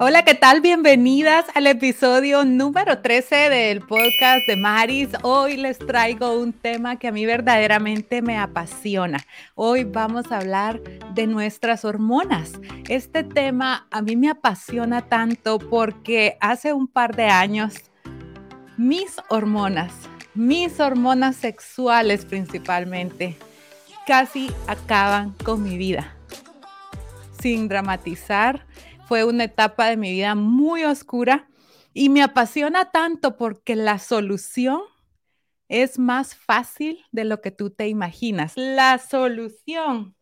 Hola, ¿qué tal? Bienvenidas al episodio número 13 del podcast de Maris. Hoy les traigo un tema que a mí verdaderamente me apasiona. Hoy vamos a hablar de nuestras hormonas. Este tema a mí me apasiona tanto porque hace un par de años mis hormonas, mis hormonas sexuales principalmente, casi acaban con mi vida. Sin dramatizar, fue una etapa de mi vida muy oscura y me apasiona tanto porque la solución es más fácil de lo que tú te imaginas. La solución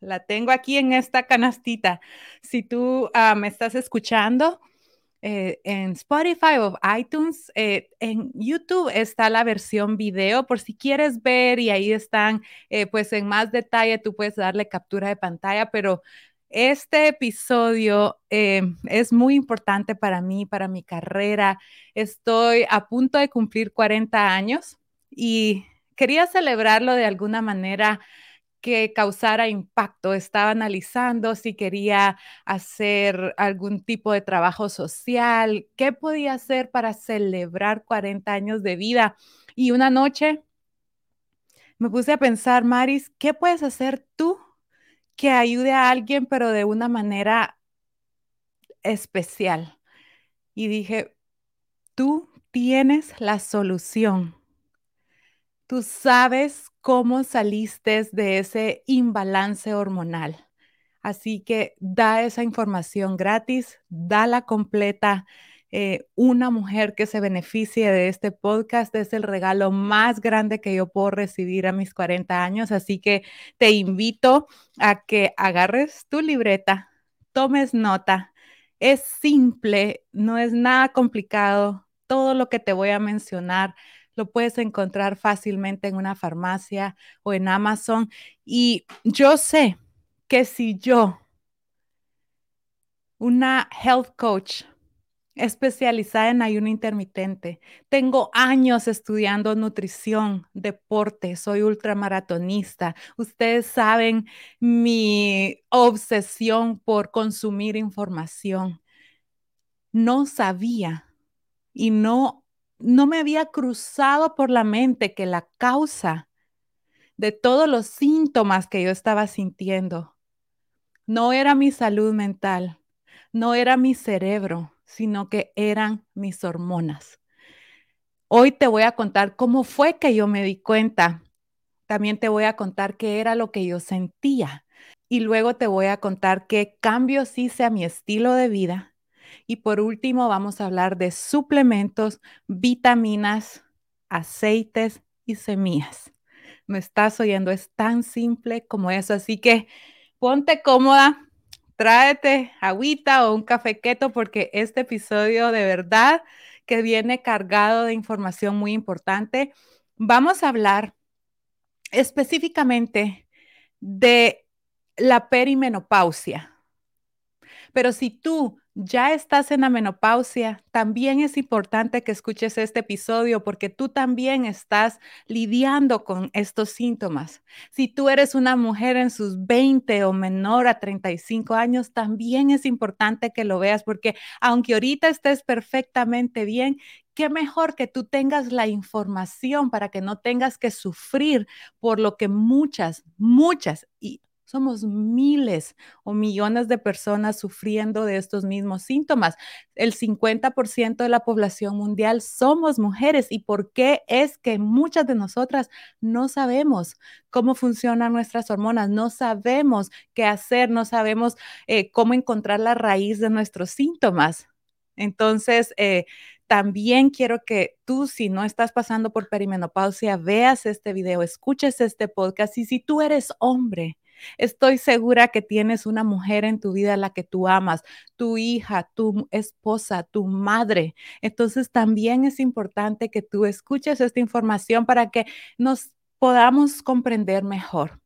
la tengo aquí en esta canastita. Si tú ah, me estás escuchando eh, en Spotify o iTunes, eh, en YouTube está la versión video por si quieres ver y ahí están, eh, pues en más detalle tú puedes darle captura de pantalla, pero este episodio eh, es muy importante para mí, para mi carrera. Estoy a punto de cumplir 40 años y quería celebrarlo de alguna manera que causara impacto. Estaba analizando si quería hacer algún tipo de trabajo social, qué podía hacer para celebrar 40 años de vida. Y una noche me puse a pensar, Maris, ¿qué puedes hacer tú que ayude a alguien, pero de una manera especial. Y dije, tú tienes la solución. Tú sabes cómo saliste de ese imbalance hormonal. Así que da esa información gratis, dala completa eh, una mujer que se beneficie de este podcast es el regalo más grande que yo puedo recibir a mis 40 años. Así que te invito a que agarres tu libreta, tomes nota. Es simple, no es nada complicado. Todo lo que te voy a mencionar lo puedes encontrar fácilmente en una farmacia o en Amazon. Y yo sé que si yo, una health coach, especializada en ayuno intermitente. Tengo años estudiando nutrición, deporte, soy ultramaratonista. Ustedes saben mi obsesión por consumir información. No sabía y no no me había cruzado por la mente que la causa de todos los síntomas que yo estaba sintiendo no era mi salud mental, no era mi cerebro, sino que eran mis hormonas. Hoy te voy a contar cómo fue que yo me di cuenta. También te voy a contar qué era lo que yo sentía. Y luego te voy a contar qué cambios hice a mi estilo de vida. Y por último, vamos a hablar de suplementos, vitaminas, aceites y semillas. ¿Me estás oyendo? Es tan simple como eso. Así que ponte cómoda, tráete agüita o un café keto porque este episodio de verdad que viene cargado de información muy importante. Vamos a hablar específicamente de la perimenopausia. Pero si tú ya estás en la menopausia, también es importante que escuches este episodio porque tú también estás lidiando con estos síntomas. Si tú eres una mujer en sus 20 o menor a 35 años, también es importante que lo veas porque aunque ahorita estés perfectamente bien, qué mejor que tú tengas la información para que no tengas que sufrir por lo que muchas, muchas y somos miles o millones de personas sufriendo de estos mismos síntomas. El 50% de la población mundial somos mujeres. ¿Y por qué es que muchas de nosotras no sabemos cómo funcionan nuestras hormonas? No sabemos qué hacer, no sabemos eh, cómo encontrar la raíz de nuestros síntomas. Entonces, eh, también quiero que tú, si no estás pasando por perimenopausia, veas este video, escuches este podcast y si tú eres hombre, Estoy segura que tienes una mujer en tu vida a la que tú amas, tu hija, tu esposa, tu madre. Entonces también es importante que tú escuches esta información para que nos podamos comprender mejor.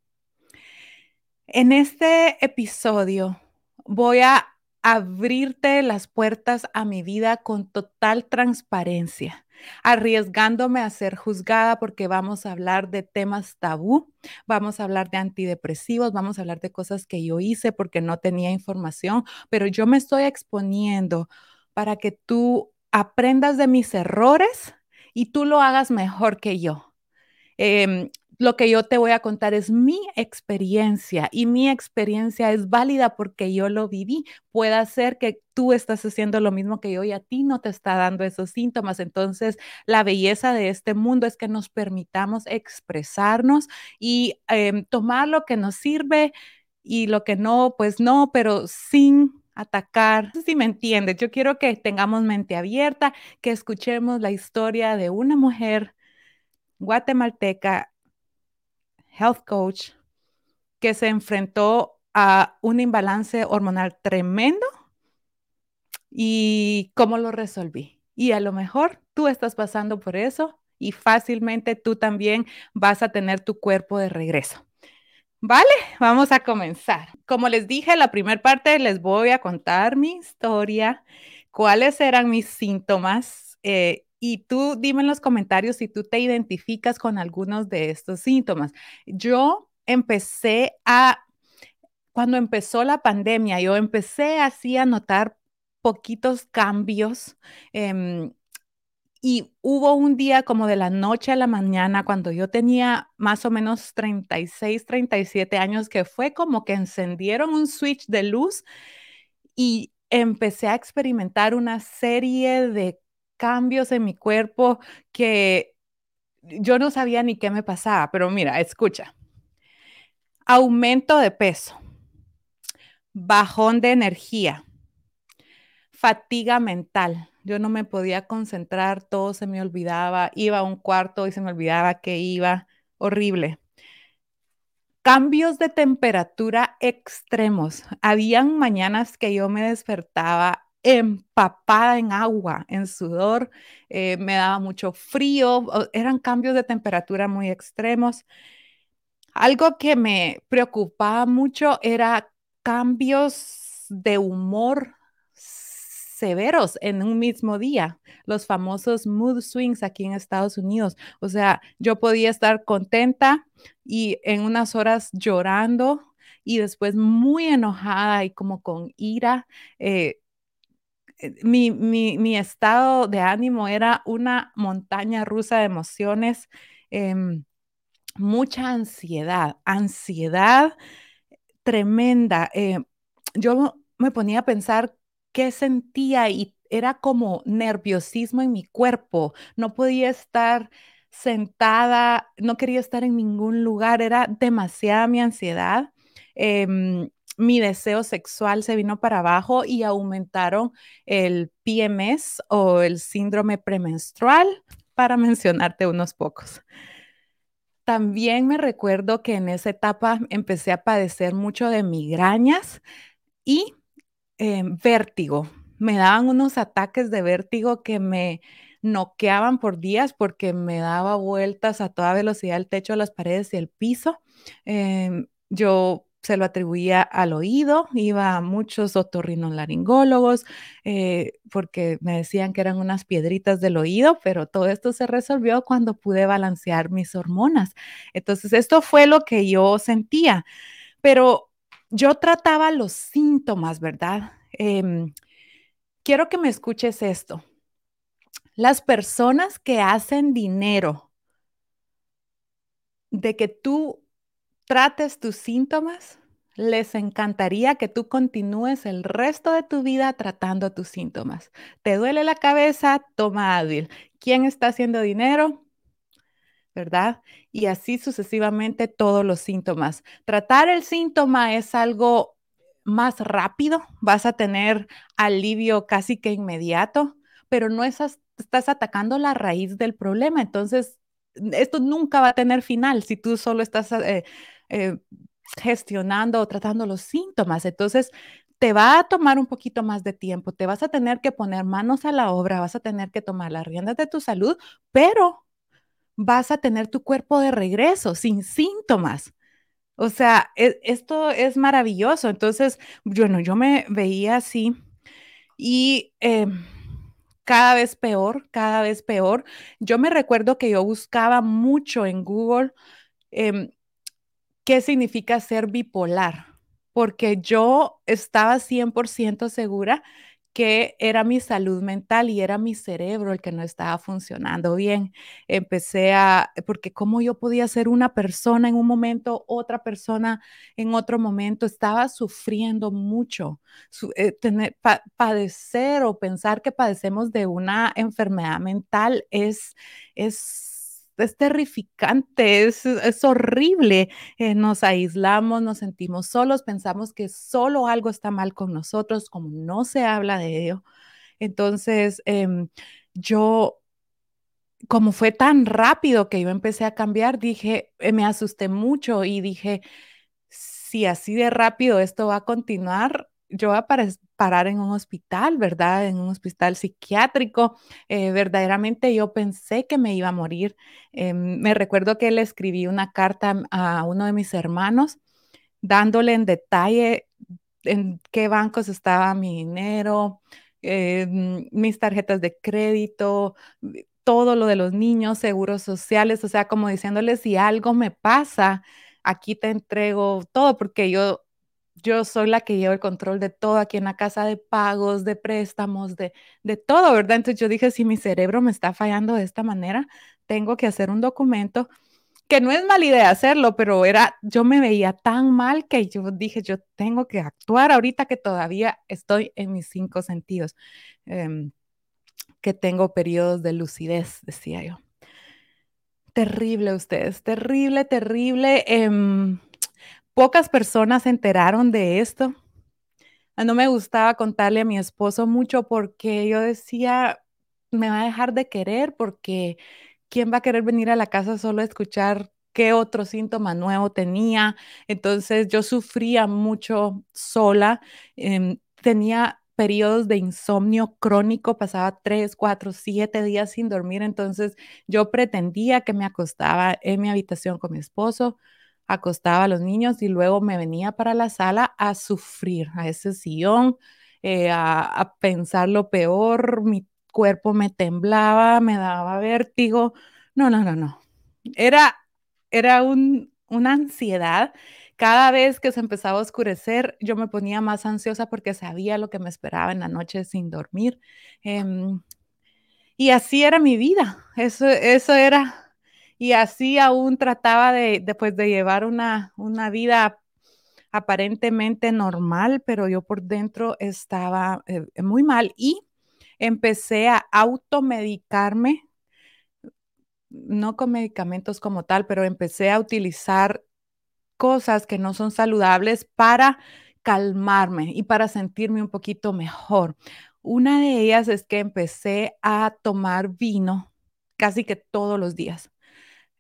En este episodio voy a abrirte las puertas a mi vida con total transparencia, arriesgándome a ser juzgada porque vamos a hablar de temas tabú, vamos a hablar de antidepresivos, vamos a hablar de cosas que yo hice porque no tenía información, pero yo me estoy exponiendo para que tú aprendas de mis errores y tú lo hagas mejor que yo. Em, lo que yo te voy a contar es mi experiencia y mi experiencia es válida porque yo lo viví. Puede ser que tú estás haciendo lo mismo que yo y a ti no te está dando esos síntomas. Entonces, la belleza de este mundo es que nos permitamos expresarnos y em, tomar lo que nos sirve y lo que no, pues no, pero sin atacar. Si me entiendes, yo quiero que tengamos mente abierta, que escuchemos la historia de una mujer guatemalteca health coach que se enfrentó a un imbalance hormonal tremendo y cómo lo resolví. Y a lo mejor tú estás pasando por eso y fácilmente tú también vas a tener tu cuerpo de regreso. Vale, vamos a comenzar. Como les dije, la primera parte les voy a contar mi historia, cuáles eran mis síntomas eh, y tú dime en los comentarios si tú te identificas con algunos de estos síntomas. Yo empecé a, cuando empezó la pandemia, yo empecé así a notar poquitos cambios. Em, y hubo un día como de la noche a la mañana, cuando yo tenía más o menos 36, 37 años, que fue como que encendieron un switch de luz y empecé a experimentar una serie de cambios en mi cuerpo que yo no sabía ni qué me pasaba, pero mira, escucha. Aumento de peso, bajón de energía, fatiga mental. Yo no me podía concentrar, todo se me olvidaba, iba a un cuarto y se me olvidaba que iba, horrible. Cambios de temperatura extremos. Habían mañanas que yo me despertaba empapada en agua, en sudor, eh, me daba mucho frío, eran cambios de temperatura muy extremos. Algo que me preocupaba mucho era cambios de humor severos en un mismo día, los famosos mood swings aquí en Estados Unidos. O sea, yo podía estar contenta y en unas horas llorando y después muy enojada y como con ira. Eh, eh, mi, estado de ánimo era una montaña rusa de emociones, em, mucha ansiedad, ansiedad tremenda. Eh, yo me ponía a pensar qué sentía y era como nerviosismo en mi cuerpo. No podía estar sentada, no quería estar en ningún lugar, era demasiada mi ansiedad. Em, mi deseo sexual se vino para abajo y aumentaron el PMS o el síndrome premenstrual, para mencionarte unos pocos. También me recuerdo que en esa etapa empecé a padecer mucho de migrañas y em, vértigo. Me daban unos ataques de vértigo que me noqueaban por días porque me daba vueltas a toda velocidad el techo, las paredes y el piso. Em, yo se lo atribuía al oído, iba a muchos otorrinolaringólogos eh, porque me decían que eran unas piedritas del oído, pero todo esto se resolvió cuando pude balancear mis hormonas. Entonces, esto fue lo que yo sentía, pero yo trataba los síntomas, ¿verdad? Em, quiero que me escuches esto. Las personas que hacen dinero de que tú trates tus síntomas, les encantaría que tú continúes el resto de tu vida tratando tus síntomas. ¿Te duele la cabeza? Toma Advil. ¿Quién está haciendo dinero? ¿Verdad? Y así sucesivamente todos los síntomas. Tratar el síntoma es algo más rápido, vas a tener alivio casi que inmediato, pero no estás atacando la raíz del problema. Entonces, esto nunca va a tener final si tú solo estás eh, eh, gestionando o tratando los síntomas. Entonces, te va a tomar un poquito más de tiempo, te vas a tener que poner manos a la obra, vas a tener que tomar las riendas de tu salud, pero vas a tener tu cuerpo de regreso sin síntomas. O sea, e esto es maravilloso. Entonces, bueno, yo me veía así y, em, cada vez peor, cada vez peor. Yo me recuerdo que yo buscaba mucho en Google, em, qué significa ser bipolar, porque yo estaba 100% segura que era mi salud mental y era mi cerebro el que no estaba funcionando bien. Empecé a porque cómo yo podía ser una persona en un momento, otra persona en otro momento, estaba sufriendo mucho. Su eh, padecer o pensar que padecemos de una enfermedad mental es es es terrificante, es es horrible. Eh, nos aislamos, nos sentimos solos, pensamos que solo algo está mal con nosotros, como no se habla de ello. Entonces, em, yo como fue tan rápido que yo empecé a cambiar, dije, eh, me asusté mucho y dije, si así de rápido esto va a continuar, yo voy a parar en un hospital, ¿verdad? En un hospital psiquiátrico. Eh, verdaderamente yo pensé que me iba a morir. Em, me recuerdo que le escribí una carta a uno de mis hermanos, dándole en detalle en qué bancos estaba mi dinero, em, mis tarjetas de crédito, todo lo de los niños, seguros sociales, o sea, como diciéndole, si algo me pasa, aquí te entrego todo, porque yo yo soy la que lleva el control de todo aquí en la casa, de pagos, de préstamos, de de todo, ¿verdad? Entonces, yo dije: "Si mi cerebro me está fallando de esta manera, tengo que hacer un documento", que no es mala idea hacerlo, pero era yo me veía tan mal que yo dije: "Yo tengo que actuar ahorita que todavía estoy en mis 5 sentidos", em, que tengo periodos de lucidez, decía yo. Terrible ustedes, terrible, terrible, em, pocas personas se enteraron de esto. Ah, no me gustaba contarle a mi esposo mucho porque yo decía: "Me va a dejar de querer", porque quién va a querer venir a la casa solo a escuchar qué otro síntoma nuevo tenía. Entonces, yo sufría mucho sola, em, tenía periodos de insomnio crónico, pasaba 3, 4, 7 días sin dormir. Entonces, yo pretendía que me acostaba en mi habitación con mi esposo, acostaba a los niños y luego me venía para la sala a sufrir, a ese sillón, eh, a a pensar lo peor, mi cuerpo me temblaba, me daba vértigo. No, no, no, no. Era era un una ansiedad. Cada vez que se empezaba a oscurecer, yo me ponía más ansiosa porque sabía lo que me esperaba en la noche sin dormir. Em, y así era mi vida. Eso eso era y así aún trataba de de, pues, de llevar una una vida aparentemente normal, pero yo por dentro estaba, eh, muy mal y empecé a automedicarme no con medicamentos como tal, pero empecé a utilizar cosas que no son saludables para calmarme y para sentirme un poquito mejor. Una de ellas es que empecé a tomar vino casi que todos los días.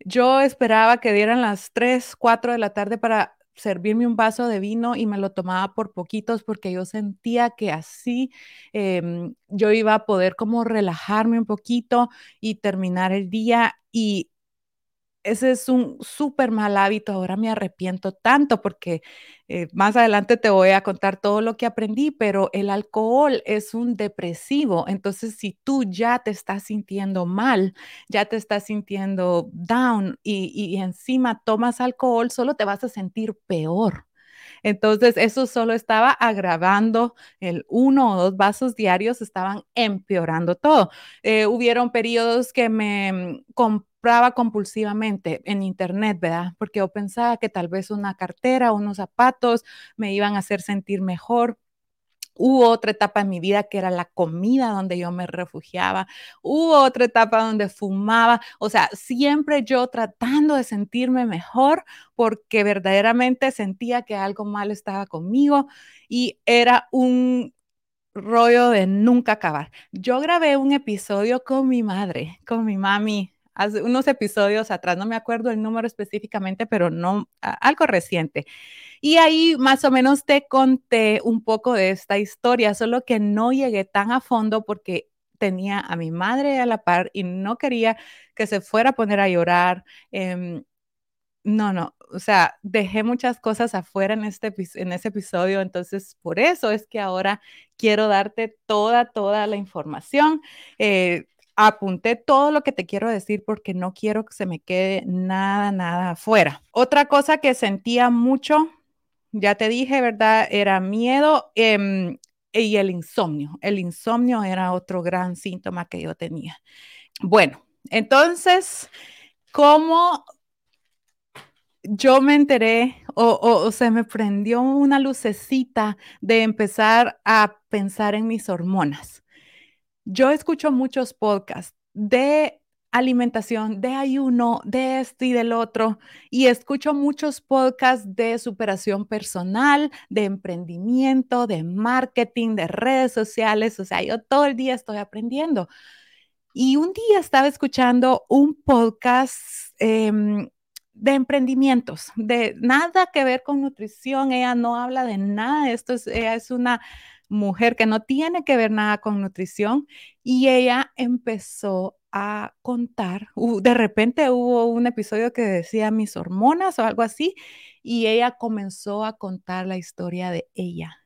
Yo esperaba que dieran las 3, 4 de la tarde para servirme un vaso de vino y me lo tomaba por poquitos, porque yo sentía que así, em, yo iba a poder como relajarme un poquito y terminar el día, y ese es un súper mal hábito. Ahora me arrepiento tanto porque, eh, más adelante te voy a contar todo lo que aprendí, pero el alcohol es un depresivo. Entonces, si tú ya te estás sintiendo mal, ya te estás sintiendo down y y encima tomas alcohol, solo te vas a sentir peor. Entonces, eso solo estaba agravando el 1 o 2 vasos diarios, estaban empeorando todo. Eh, hubieron periodos que me compraba compulsivamente en Internet, ¿verdad? Porque yo pensaba que tal vez una cartera, unos zapatos me iban a hacer sentir mejor. Hubo otra etapa en mi vida que era la comida donde yo me refugiaba. Hubo otra etapa donde fumaba. O sea, siempre yo tratando de sentirme mejor porque verdaderamente sentía que algo malo estaba conmigo y era un rollo de nunca acabar. Yo grabé un episodio con mi madre, con mi mami, hace unos episodios atrás, no me acuerdo el número específicamente, pero no, algo reciente. Y ahí más o menos te conté un poco de esta historia, solo que no llegué tan a fondo porque tenía a mi madre a la par y no quería que se fuera a poner a llorar. Em, no, no, o sea, dejé muchas cosas afuera en, este, en ese episodio, entonces por eso es que ahora quiero darte toda, toda la información. Eh, apunté todo lo que te quiero decir porque no quiero que se me quede nada, nada afuera. Otra cosa que sentía mucho, ya te dije, ¿verdad? Era miedo em, y el insomnio. El insomnio era otro gran síntoma que yo tenía. Bueno, entonces, ¿cómo yo me enteré o, o, se me prendió una lucecita de empezar a pensar en mis hormonas. Yo escucho muchos podcasts de alimentación, de ayuno, de este y del otro, y escucho muchos podcasts de superación personal, de emprendimiento, de marketing, de redes sociales, o sea, yo todo el día estoy aprendiendo. Y un día estaba escuchando un podcast eh, de emprendimientos, de nada que ver con nutrición. Ella no habla de nada esto. Es, ella es una mujer que no tiene que ver nada con nutrición y ella empezó a contar. de repente hubo un episodio que decía mis hormonas o algo así y ella comenzó a contar la historia de ella.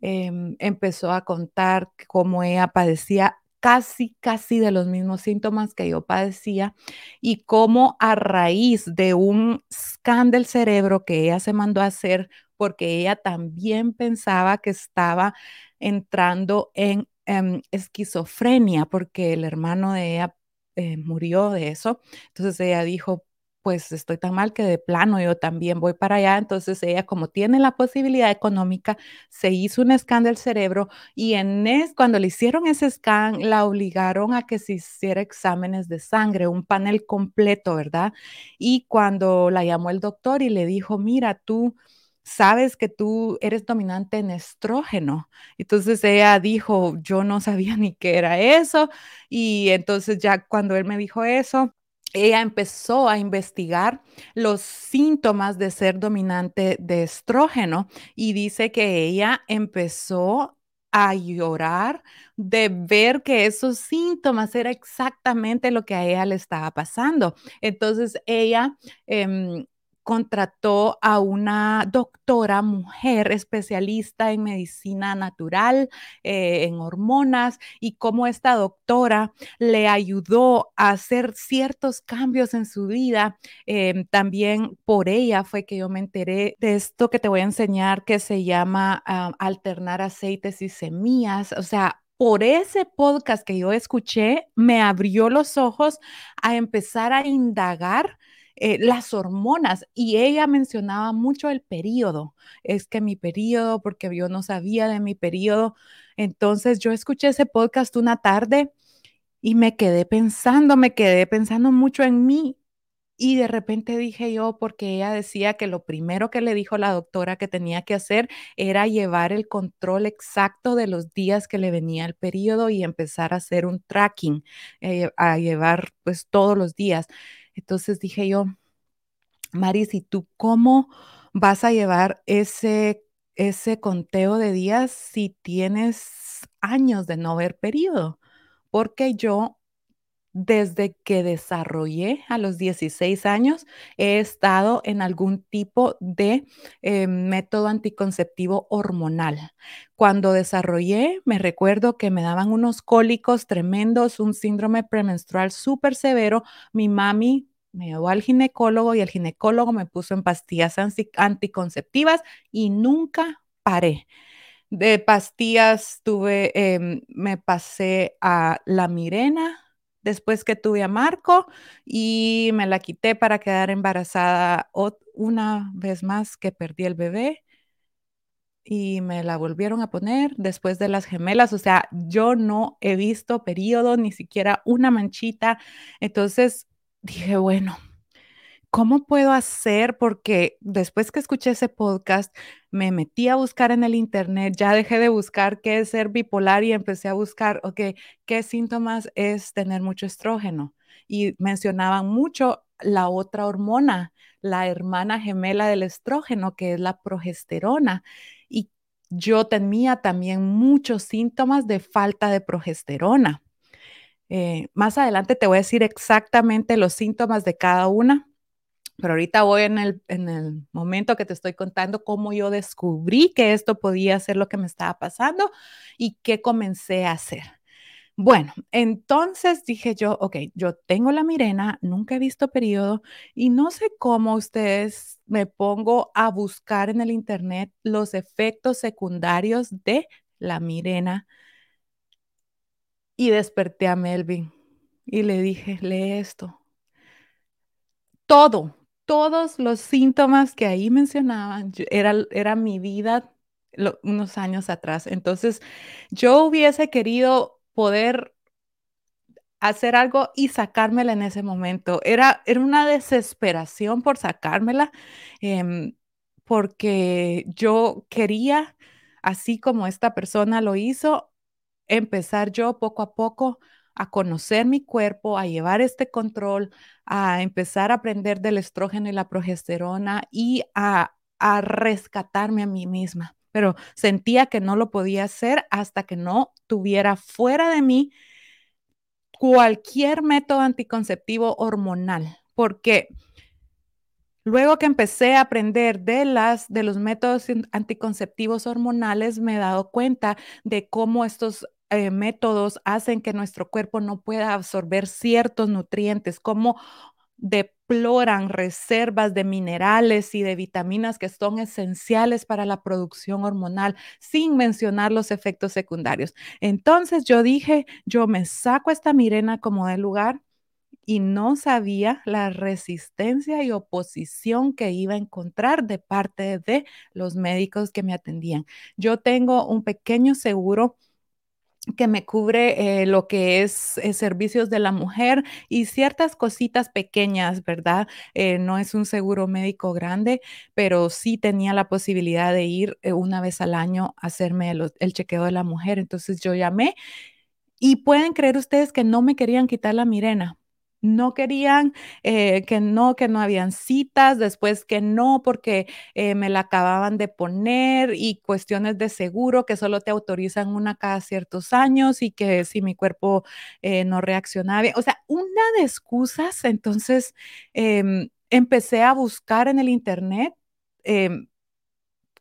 Em, empezó a contar cómo ella padecía casi, casi de los mismos síntomas que yo padecía y cómo a raíz de un scan del cerebro que ella se mandó a hacer, porque ella también pensaba que estaba entrando en em, esquizofrenia, porque el hermano de ella eh, murió de eso. Entonces ella dijo, pues estoy tan mal que de plano yo también voy para allá. Entonces ella, como tiene la posibilidad económica, se hizo un scan del cerebro y en es, cuando le hicieron ese scan, la obligaron a que se hiciera exámenes de sangre, un panel completo, ¿verdad? Y cuando la llamó el doctor y le dijo, mira, tú sabes que tú eres dominante en estrógeno. Entonces ella dijo, yo no sabía ni qué era eso. Y entonces ya cuando él me dijo eso, ella empezó a investigar los síntomas de ser dominante de estrógeno y dice que ella empezó a llorar de ver que esos síntomas era exactamente lo que a ella le estaba pasando. Entonces ella em, contrató a una doctora mujer especialista en medicina natural, eh, en hormonas, y cómo esta doctora le ayudó a hacer ciertos cambios en su vida. Em, también por ella fue que yo me enteré de esto que te voy a enseñar que se llama ah, alternar aceites y semillas. O sea, por ese podcast que yo escuché, me abrió los ojos a empezar a indagar eh, las hormonas y ella mencionaba mucho el periodo. Es que mi periodo, porque yo no sabía de mi periodo. Entonces yo escuché ese podcast una tarde y me quedé pensando, me quedé pensando mucho en mí. Y de repente dije yo, porque ella decía que lo primero que le dijo la doctora que tenía que hacer era llevar el control exacto de los días que le venía el periodo y empezar a hacer un tracking, eh, a llevar pues todos los días. Entonces dije yo, Maris, ¿y tú cómo vas a llevar ese, ese conteo de días si tienes años de no ver periodo? Porque yo desde que desarrollé a los 16 años, he estado en algún tipo de eh, método anticonceptivo hormonal. Cuando desarrollé, me recuerdo que me daban unos cólicos tremendos, un síndrome premenstrual súper severo. Mi mami me llevó al ginecólogo y el ginecólogo me puso en pastillas anticonceptivas y nunca paré. De pastillas tuve, em, me pasé a la Mirena después que tuve a Marco y me la quité para quedar embarazada una vez más que perdí el bebé y me la volvieron a poner después de las gemelas. O sea, yo no he visto periodo, ni siquiera una manchita. Entonces dije, bueno, ¿cómo puedo hacer? Porque después que escuché ese podcast, me metí a buscar en el internet, ya dejé de buscar qué es ser bipolar y empecé a buscar, ¿qué síntomas es tener mucho estrógeno? Y mencionaban mucho la otra hormona, la hermana gemela del estrógeno, que es la progesterona. Y yo tenía también muchos síntomas de falta de progesterona. Eh, más adelante te voy a decir exactamente los síntomas de cada una Pero ahorita voy en el, en el momento que te estoy contando cómo yo descubrí que esto podía ser lo que me estaba pasando y qué comencé a hacer. Bueno, entonces dije yo, ok, yo tengo la mirena, nunca he visto periodo y no sé cómo ustedes me pongo a buscar en el internet los efectos secundarios de la mirena y desperté a Melvin y le dije, lee esto. Todo, todos los síntomas que ahí mencionaban, era, era mi vida unos años atrás. Entonces, yo hubiese querido poder hacer algo y sacármela en ese momento. Era, era una desesperación por sacármela, em, porque yo quería, así como esta persona lo hizo, empezar yo poco a poco a conocer mi cuerpo, a llevar este control, a empezar a aprender del estrógeno y la progesterona y a, a rescatarme a mí misma. Pero sentía que no lo podía hacer hasta que no tuviera fuera de mí cualquier método anticonceptivo hormonal, porque luego que empecé a aprender de, las, de los métodos anticonceptivos hormonales, me he dado cuenta de cómo estos eh, métodos hacen que nuestro cuerpo no pueda absorber ciertos nutrientes, cómo deploran reservas de minerales y de vitaminas que son esenciales para la producción hormonal, sin mencionar los efectos secundarios. Entonces yo dije, yo me saco esta mirena como de lugar y no sabía la resistencia y oposición que iba a encontrar de parte de los médicos que me atendían. Yo tengo un pequeño seguro que me cubre eh, lo que es eh, servicios de la mujer y ciertas cositas pequeñas, ¿verdad? Eh, no es un seguro médico grande, pero sí tenía la posibilidad de ir una vez al año a hacerme el chequeo de la mujer. Entonces yo llamé y pueden creer ustedes que no me querían quitar la mirena no querían, eh, que no, que no habían citas, después que no, porque eh, me la acababan de poner y cuestiones de seguro que solo te autorizan una cada ciertos años y que si mi cuerpo eh, no reaccionaba bien, o sea, una de excusas, entonces em, empecé a buscar en el internet em,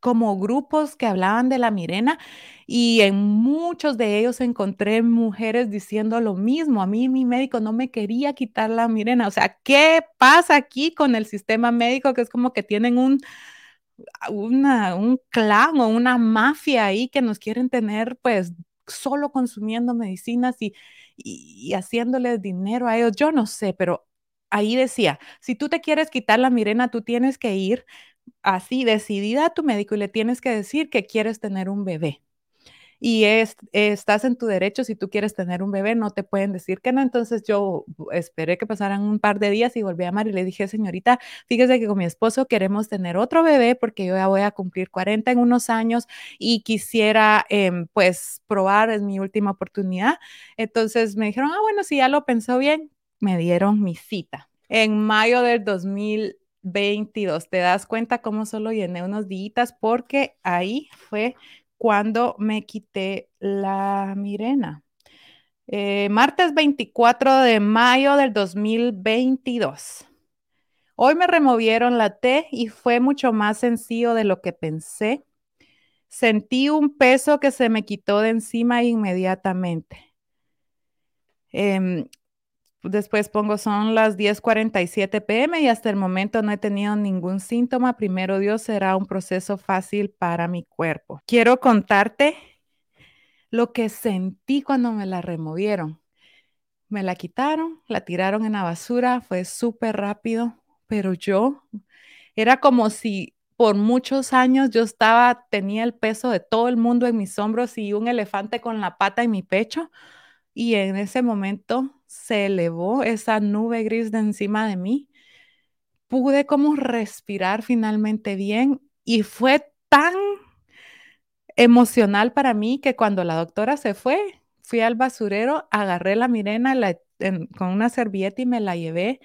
como grupos que hablaban de la mirena y en muchos de ellos encontré mujeres diciendo lo mismo. A mí mi médico no me quería quitar la mirena. O sea, ¿qué pasa aquí con el sistema médico? Que es como que tienen un, un clan o una mafia ahí que nos quieren tener pues solo consumiendo medicinas y, y, y haciéndoles dinero a ellos. Yo no sé, pero ahí decía, si tú te quieres quitar la mirena, tú tienes que ir así decidida a tu médico y le tienes que decir que quieres tener un bebé. Y es, estás en tu derecho, si tú quieres tener un bebé, no te pueden decir que no. Entonces yo esperé que pasaran un par de días y volví a llamar y le dije, señorita, fíjese que con mi esposo queremos tener otro bebé porque yo ya voy a cumplir 40 en unos años y quisiera em, pues probar, es mi última oportunidad. Entonces me dijeron, ah, bueno, si ya lo pensó bien, me dieron mi cita. En mayo del 2000 22. ¿Te das cuenta cómo solo llené unos días? Porque ahí fue cuando me quité la mirena. Eh, martes 24 de mayo del 2022. Hoy me removieron la T y fue mucho más sencillo de lo que pensé. Sentí un peso que se me quitó de encima inmediatamente. Em, Después pongo son las 10:47 pm y hasta el momento no he tenido ningún síntoma. Primero Dios será un proceso fácil para mi cuerpo. Quiero contarte lo que sentí cuando me la removieron. Me la quitaron, la tiraron en la basura, fue súper rápido, pero yo era como si por muchos años yo estaba, tenía el peso de todo el mundo en mis hombros y un elefante con la pata en mi pecho. Y en ese momento se elevó esa nube gris de encima de mí. Pude como respirar finalmente bien y fue tan emocional para mí que cuando la doctora se fue, fui al basurero, agarré la mirena con una servilleta y me la llevé.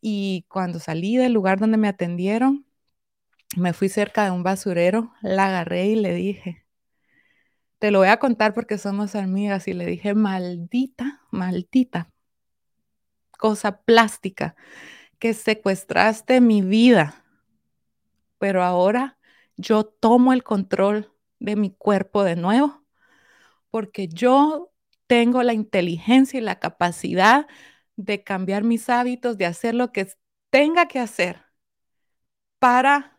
Y cuando salí del lugar donde me atendieron, me fui cerca de un basurero, la agarré y le dije, te lo voy a contar porque somos amigas y le dije, maldita, maldita cosa plástica que secuestraste mi vida, pero ahora yo tomo el control de mi cuerpo de nuevo, porque yo tengo la inteligencia y la capacidad de cambiar mis hábitos, de hacer lo que tenga que hacer para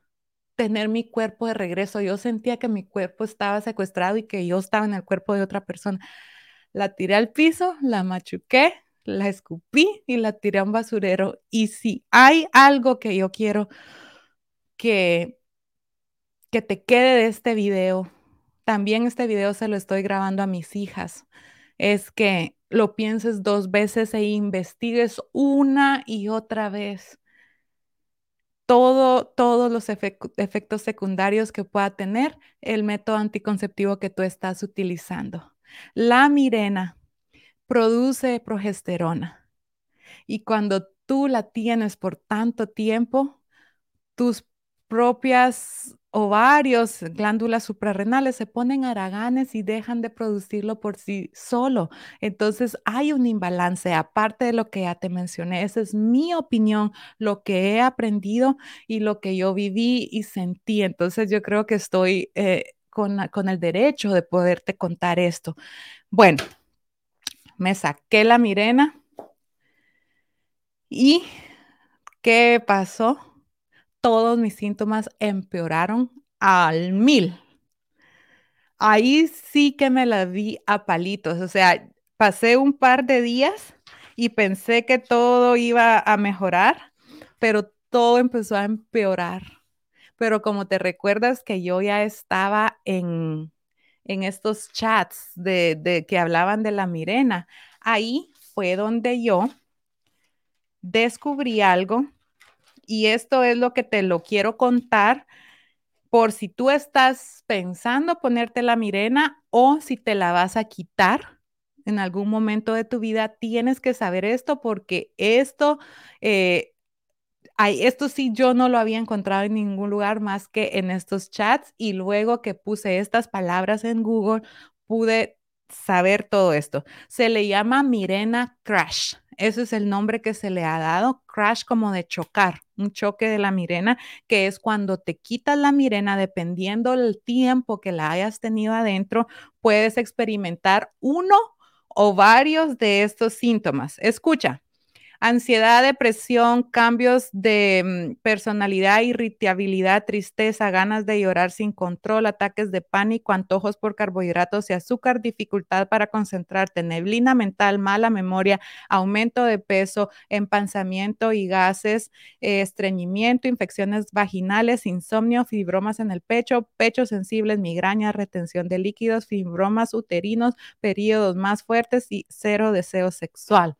tener mi cuerpo de regreso. Yo sentía que mi cuerpo estaba secuestrado y que yo estaba en el cuerpo de otra persona. La tiré al piso, la machuqué, la escupí y la tiré a un basurero. Y si hay algo que yo quiero que, que te quede de este video, también este video se lo estoy grabando a mis hijas, es que lo pienses dos veces e investigues una y otra vez todo, todos los efectos secundarios que pueda tener el método anticonceptivo que tú estás utilizando. La mirena produce progesterona y cuando tú la tienes por tanto tiempo, tus propias ovarios, glándulas suprarrenales se ponen haraganes y dejan de producirlo por sí solo. Entonces hay un imbalance, aparte de lo que ya te mencioné. Esa es mi opinión, lo que he aprendido y lo que yo viví y sentí. Entonces yo creo que estoy eh, con, con el derecho de poderte contar esto. Bueno, me saqué la mirena y ¿qué pasó? todos mis síntomas empeoraron al mil. Ahí sí que me la vi a palitos, o sea, pasé un par de días y pensé que todo iba a mejorar, pero todo empezó a empeorar. Pero como te recuerdas que yo ya estaba en, en estos chats de, de que hablaban de la mirena, ahí fue donde yo descubrí algo y esto es lo que te lo quiero contar por si tú estás pensando ponerte la mirena o si te la vas a quitar en algún momento de tu vida, tienes que saber esto porque esto, eh, esto sí yo no lo había encontrado en ningún lugar más que en estos chats y luego que puse estas palabras en Google pude saber todo esto. Se le llama Mirena Crash. Ese es el nombre que se le ha dado, crash como de chocar, un choque de la mirena, que es cuando te quitas la mirena, dependiendo del tiempo que la hayas tenido adentro, puedes experimentar uno o varios de estos síntomas. Escucha, ansiedad, depresión, cambios de mm, personalidad, irritabilidad, tristeza, ganas de llorar sin control, ataques de pánico, antojos por carbohidratos y azúcar, dificultad para concentrarte, neblina mental, mala memoria, aumento de peso, empanzamiento y gases, eh, estreñimiento, infecciones vaginales, insomnio, fibromas en el pecho, pechos sensibles, migrañas, retención de líquidos, fibromas uterinos, periodos más fuertes y cero deseo sexual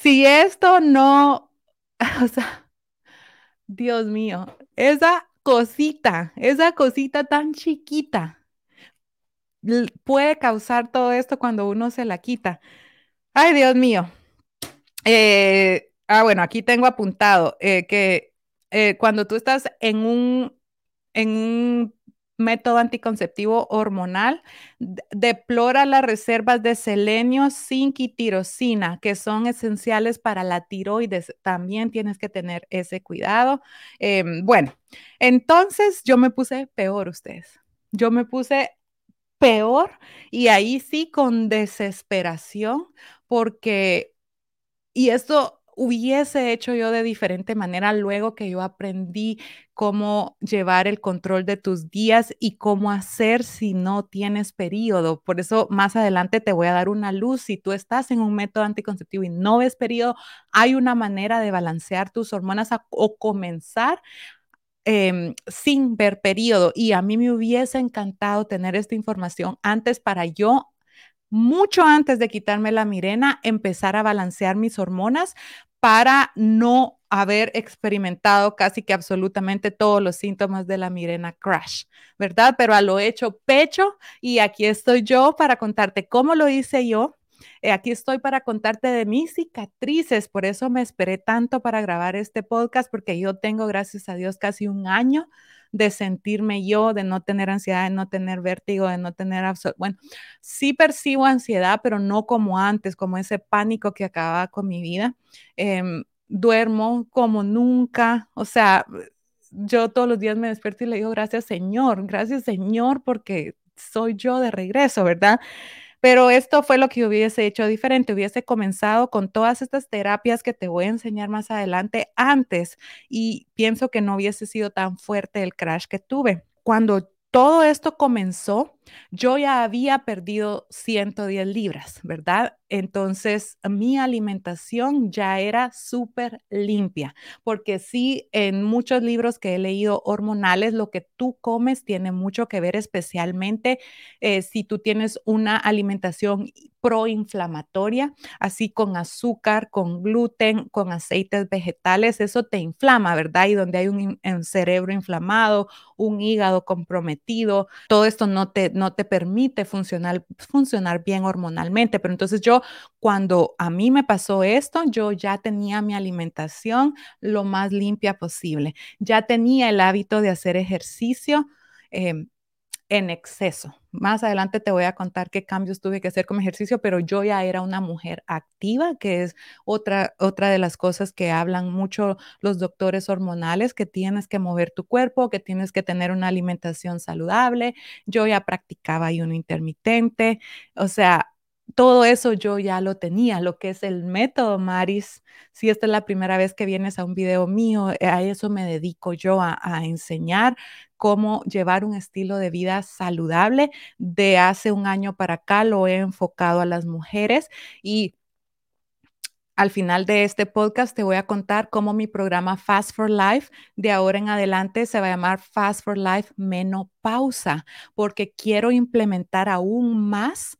si esto no, o sea, Dios mío, esa cosita, esa cosita tan chiquita puede causar todo esto cuando uno se la quita. Ay, Dios mío. Eh, ah, bueno, aquí tengo apuntado eh, que eh, cuando tú estás en un, en un método anticonceptivo hormonal, deplora las reservas de selenio, zinc y tirosina, que son esenciales para la tiroides. También tienes que tener ese cuidado. Em, bueno, entonces yo me puse peor ustedes. Yo me puse peor y ahí sí con desesperación porque, y esto hubiese hecho yo de diferente manera luego que yo aprendí cómo llevar el control de tus días y cómo hacer si no tienes periodo. Por eso más adelante te voy a dar una luz. Si tú estás en un método anticonceptivo y no ves periodo, hay una manera de balancear tus hormonas o comenzar em, sin ver periodo. Y a mí me hubiese encantado tener esta información antes para yo mucho antes de quitarme la mirena, empezar a balancear mis hormonas para no haber experimentado casi que absolutamente todos los síntomas de la mirena crash, ¿verdad? Pero a lo hecho pecho y aquí estoy yo para contarte cómo lo hice yo. Eh, aquí estoy para contarte de mis cicatrices, por eso me esperé tanto para grabar este podcast, porque yo tengo, gracias a Dios, casi un año de sentirme yo, de no tener ansiedad, de no tener vértigo, de no tener bueno, sí percibo ansiedad, pero no como antes, como ese pánico que acababa con mi vida. Em, duermo como nunca, o sea, yo todos los días me despierto y le digo gracias Señor, gracias Señor porque soy yo de regreso, ¿verdad? Pero esto fue lo que hubiese hecho diferente, hubiese comenzado con todas estas terapias que te voy a enseñar más adelante antes y pienso que no hubiese sido tan fuerte el crash que tuve. Cuando todo esto comenzó, yo ya había perdido 110 libras, ¿verdad? Entonces mi alimentación ya era súper limpia, porque sí, en muchos libros que he leído hormonales, lo que tú comes tiene mucho que ver, especialmente eh, si tú tienes una alimentación proinflamatoria, así con azúcar, con gluten, con aceites vegetales, eso te inflama, ¿verdad? Y donde hay un, un cerebro inflamado, un hígado comprometido, todo esto no te, no te permite funcionar, funcionar bien hormonalmente. Pero entonces yo, cuando a mí me pasó esto, yo ya tenía mi alimentación lo más limpia posible. Ya tenía el hábito de hacer ejercicio. Em, en exceso. Más adelante te voy a contar qué cambios tuve que hacer como ejercicio, pero yo ya era una mujer activa, que es otra, otra de las cosas que hablan mucho los doctores hormonales, que tienes que mover tu cuerpo, que tienes que tener una alimentación saludable. Yo ya practicaba ayuno intermitente, o sea, todo eso yo ya lo tenía, lo que es el método Maris. Si esta es la primera vez que vienes a un video mío, a eso me dedico yo a enseñar cómo llevar un estilo de vida saludable. De hace un año para acá lo he enfocado a las mujeres y al final de este podcast te voy a contar cómo mi programa Fast for Life de ahora en adelante se va a llamar Fast for Life Menopausa, porque quiero implementar aún más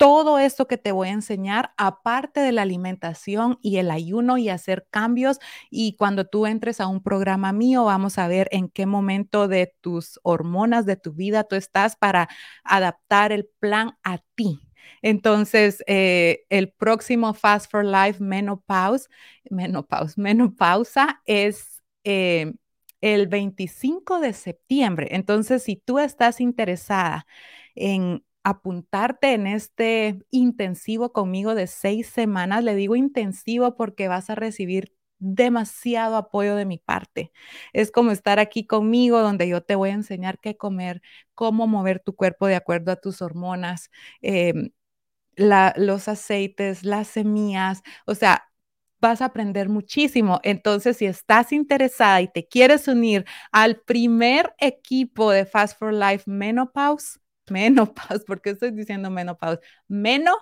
todo esto que te voy a enseñar, aparte de la alimentación y el ayuno y hacer cambios. Y cuando tú entres a un programa mío, vamos a ver en qué momento de tus hormonas, de tu vida tú estás para adaptar el plan a ti. Entonces, eh, el próximo Fast for Life Menopause, Menopausa es eh, el 25 de septiembre. Entonces, si tú estás interesada en apuntarte en este intensivo conmigo de seis semanas. Le digo intensivo porque vas a recibir demasiado apoyo de mi parte. Es como estar aquí conmigo donde yo te voy a enseñar qué comer, cómo mover tu cuerpo de acuerdo a tus hormonas, em, los aceites, las semillas, o sea, vas a aprender muchísimo. Entonces, si estás interesada y te quieres unir al primer equipo de Fast for Life Menopause, menopausa, ¿por qué estoy diciendo menopausa? Menopausa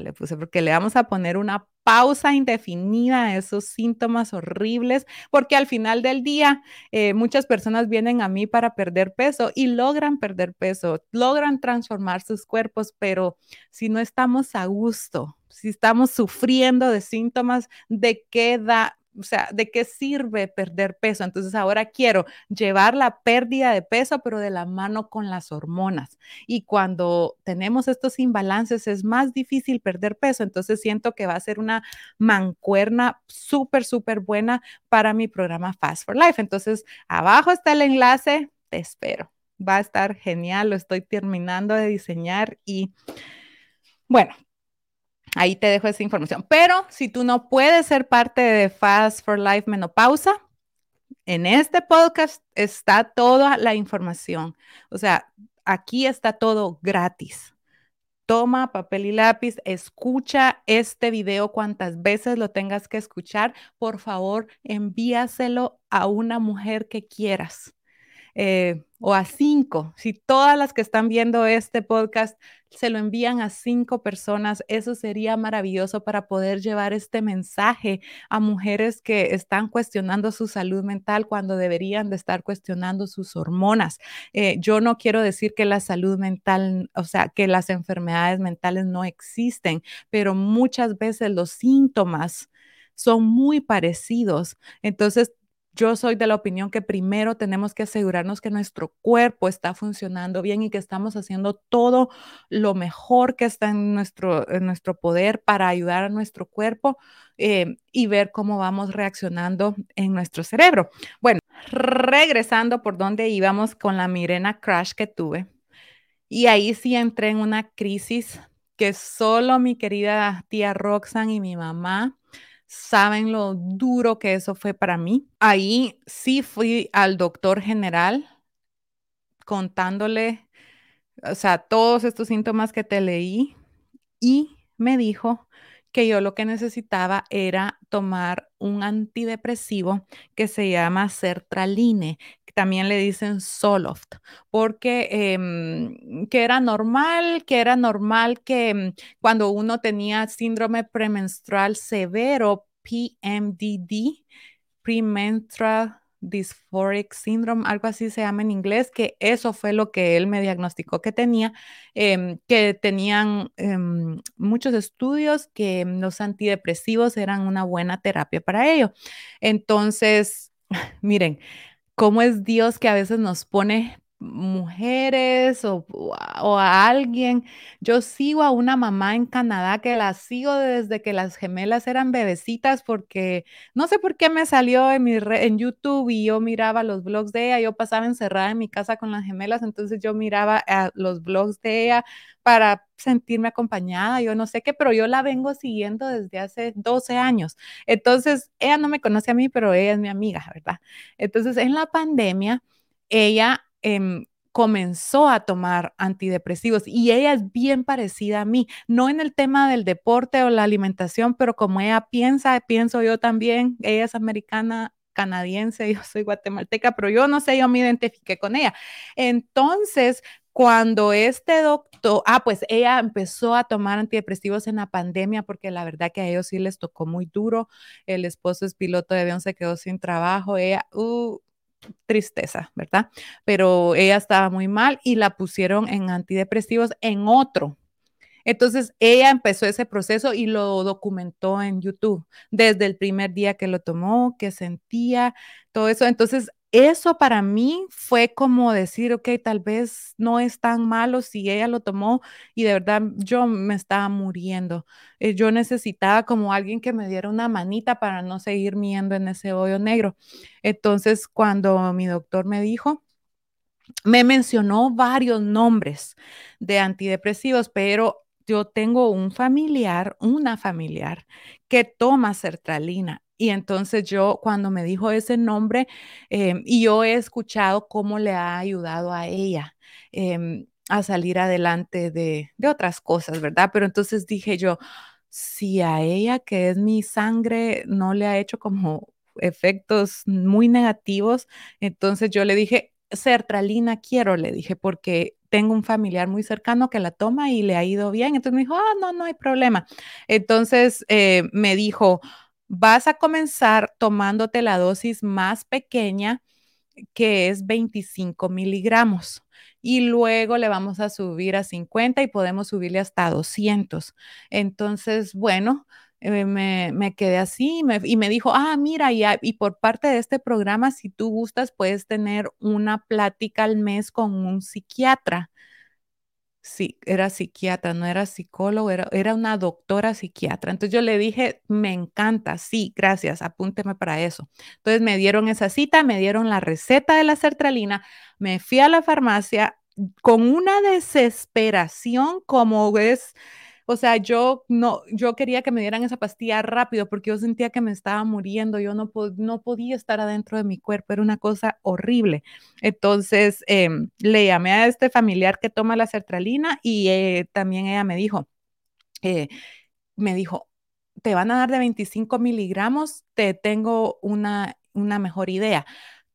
le puse, porque le vamos a poner una pausa indefinida a esos síntomas horribles, porque al final del día eh, muchas personas vienen a mí para perder peso y logran perder peso, logran transformar sus cuerpos, pero si no estamos a gusto, si estamos sufriendo de síntomas, ¿de qué da? O sea, ¿de qué sirve perder peso? Entonces ahora quiero llevar la pérdida de peso, pero de la mano con las hormonas. Y cuando tenemos estos imbalances es más difícil perder peso. Entonces siento que va a ser una mancuerna súper, súper buena para mi programa Fast for Life. Entonces, abajo está el enlace, te espero. Va a estar genial, lo estoy terminando de diseñar y bueno, Ahí te dejo esa información. Pero si tú no puedes ser parte de Fast for Life Menopausa, en este podcast está toda la información. O sea, aquí está todo gratis. Toma papel y lápiz, escucha este video cuantas veces lo tengas que escuchar. Por favor, envíaselo a una mujer que quieras. Eh, o a cinco. Si todas las que están viendo este podcast se lo envían a cinco personas, eso sería maravilloso para poder llevar este mensaje a mujeres que están cuestionando su salud mental cuando deberían de estar cuestionando sus hormonas. Eh, yo no quiero decir que la salud mental, o sea, que las enfermedades mentales no existen, pero muchas veces los síntomas son muy parecidos. Entonces, yo soy de la opinión que primero tenemos que asegurarnos que nuestro cuerpo está funcionando bien y que estamos haciendo todo lo mejor que está en nuestro, nuestro poder para ayudar a nuestro cuerpo eh, y ver cómo vamos reaccionando en nuestro cerebro. Bueno, regresando por donde íbamos con la Mirena crash que tuve. Y ahí sí entré en una crisis que solo mi querida tía Roxanne y mi mamá saben lo duro que eso fue para mí. Ahí sí fui al doctor general contándole, o sea, todos estos síntomas que te leí y me dijo que yo lo que necesitaba era tomar un antidepresivo que se llama sertraline, también le dicen Soloft, porque em, que era normal, que era normal que em, cuando uno tenía síndrome premenstrual severo, PMDD, premenstrual dysphoric syndrome, algo así se llama en inglés, que eso fue lo que él me diagnosticó que tenía, em, que tenían muchos estudios que los antidepresivos eran una buena terapia para ello. Entonces, miren, cómo es Dios que a veces nos pone mujeres o, o, a alguien. Yo sigo a una mamá en Canadá que la sigo desde que las gemelas eran bebecitas porque no sé por qué me salió en, mi en YouTube y yo miraba los blogs de ella. Yo pasaba encerrada en mi casa con las gemelas, entonces yo miraba los blogs de ella para sentirme acompañada, yo no sé qué, pero yo la vengo siguiendo desde hace 12 años. Entonces, ella no me conoce a mí, pero ella es mi amiga, ¿verdad? Entonces, en la pandemia, ella Em, comenzó a tomar antidepresivos y ella es bien parecida a mí, no en el tema del deporte o la alimentación, pero como ella piensa, pienso yo también, ella es americana canadiense, yo soy guatemalteca, pero yo no sé, yo me identifiqué con ella. Entonces, cuando este doctor, ah, pues ella empezó a tomar antidepresivos en la pandemia porque la verdad que a ellos sí les tocó muy duro. El esposo es piloto de avión, se quedó sin trabajo. Ella, uh, tristeza, ¿verdad? Pero ella estaba muy mal y la pusieron en antidepresivos en otro. Entonces ella empezó ese proceso y lo documentó en YouTube desde el primer día que lo tomó, que sentía todo eso. Entonces eso para mí fue como decir, ok, tal vez no es tan malo si ella lo tomó y de verdad yo me estaba muriendo. Eh, yo necesitaba como alguien que me diera una manita para no seguir miendo en ese hoyo negro. Entonces, cuando mi doctor me dijo, me mencionó varios nombres de antidepresivos, pero yo tengo un familiar, una familiar que toma sertralina y entonces yo, cuando me dijo ese nombre, em, y yo he escuchado cómo le ha ayudado a ella em, a salir adelante de, de otras cosas, ¿verdad? Pero entonces dije yo, si a ella, que es mi sangre, no le ha hecho como efectos muy negativos, entonces yo le dije, sertralina quiero, le dije, porque tengo un familiar muy cercano que la toma y le ha ido bien. Entonces me dijo, ah, no, no hay problema. Entonces eh, me dijo, vas a comenzar tomándote la dosis más pequeña, que es 25 miligramos. Y luego le vamos a subir a 50 y podemos subirle hasta 200. Entonces, bueno, eh, me, quedé así y me dijo, ah, mira, y, y por parte de este programa, si tú gustas, puedes tener una plática al mes con un psiquiatra sí, era psiquiatra, no era psicólogo, era, era una doctora psiquiatra. Entonces yo le dije, me encanta, sí, gracias, apúnteme para eso. Entonces me dieron esa cita, me dieron la receta de la sertralina, me fui a la farmacia con una desesperación como es o sea, yo no, yo quería que me dieran esa pastilla rápido porque yo sentía que me estaba muriendo, yo no, no podía estar adentro de mi cuerpo, era una cosa horrible. Entonces, em, le llamé a este familiar que toma la sertralina y eh, también ella me dijo, eh, me dijo, te van a dar de 25 miligramos, te tengo una, una mejor idea.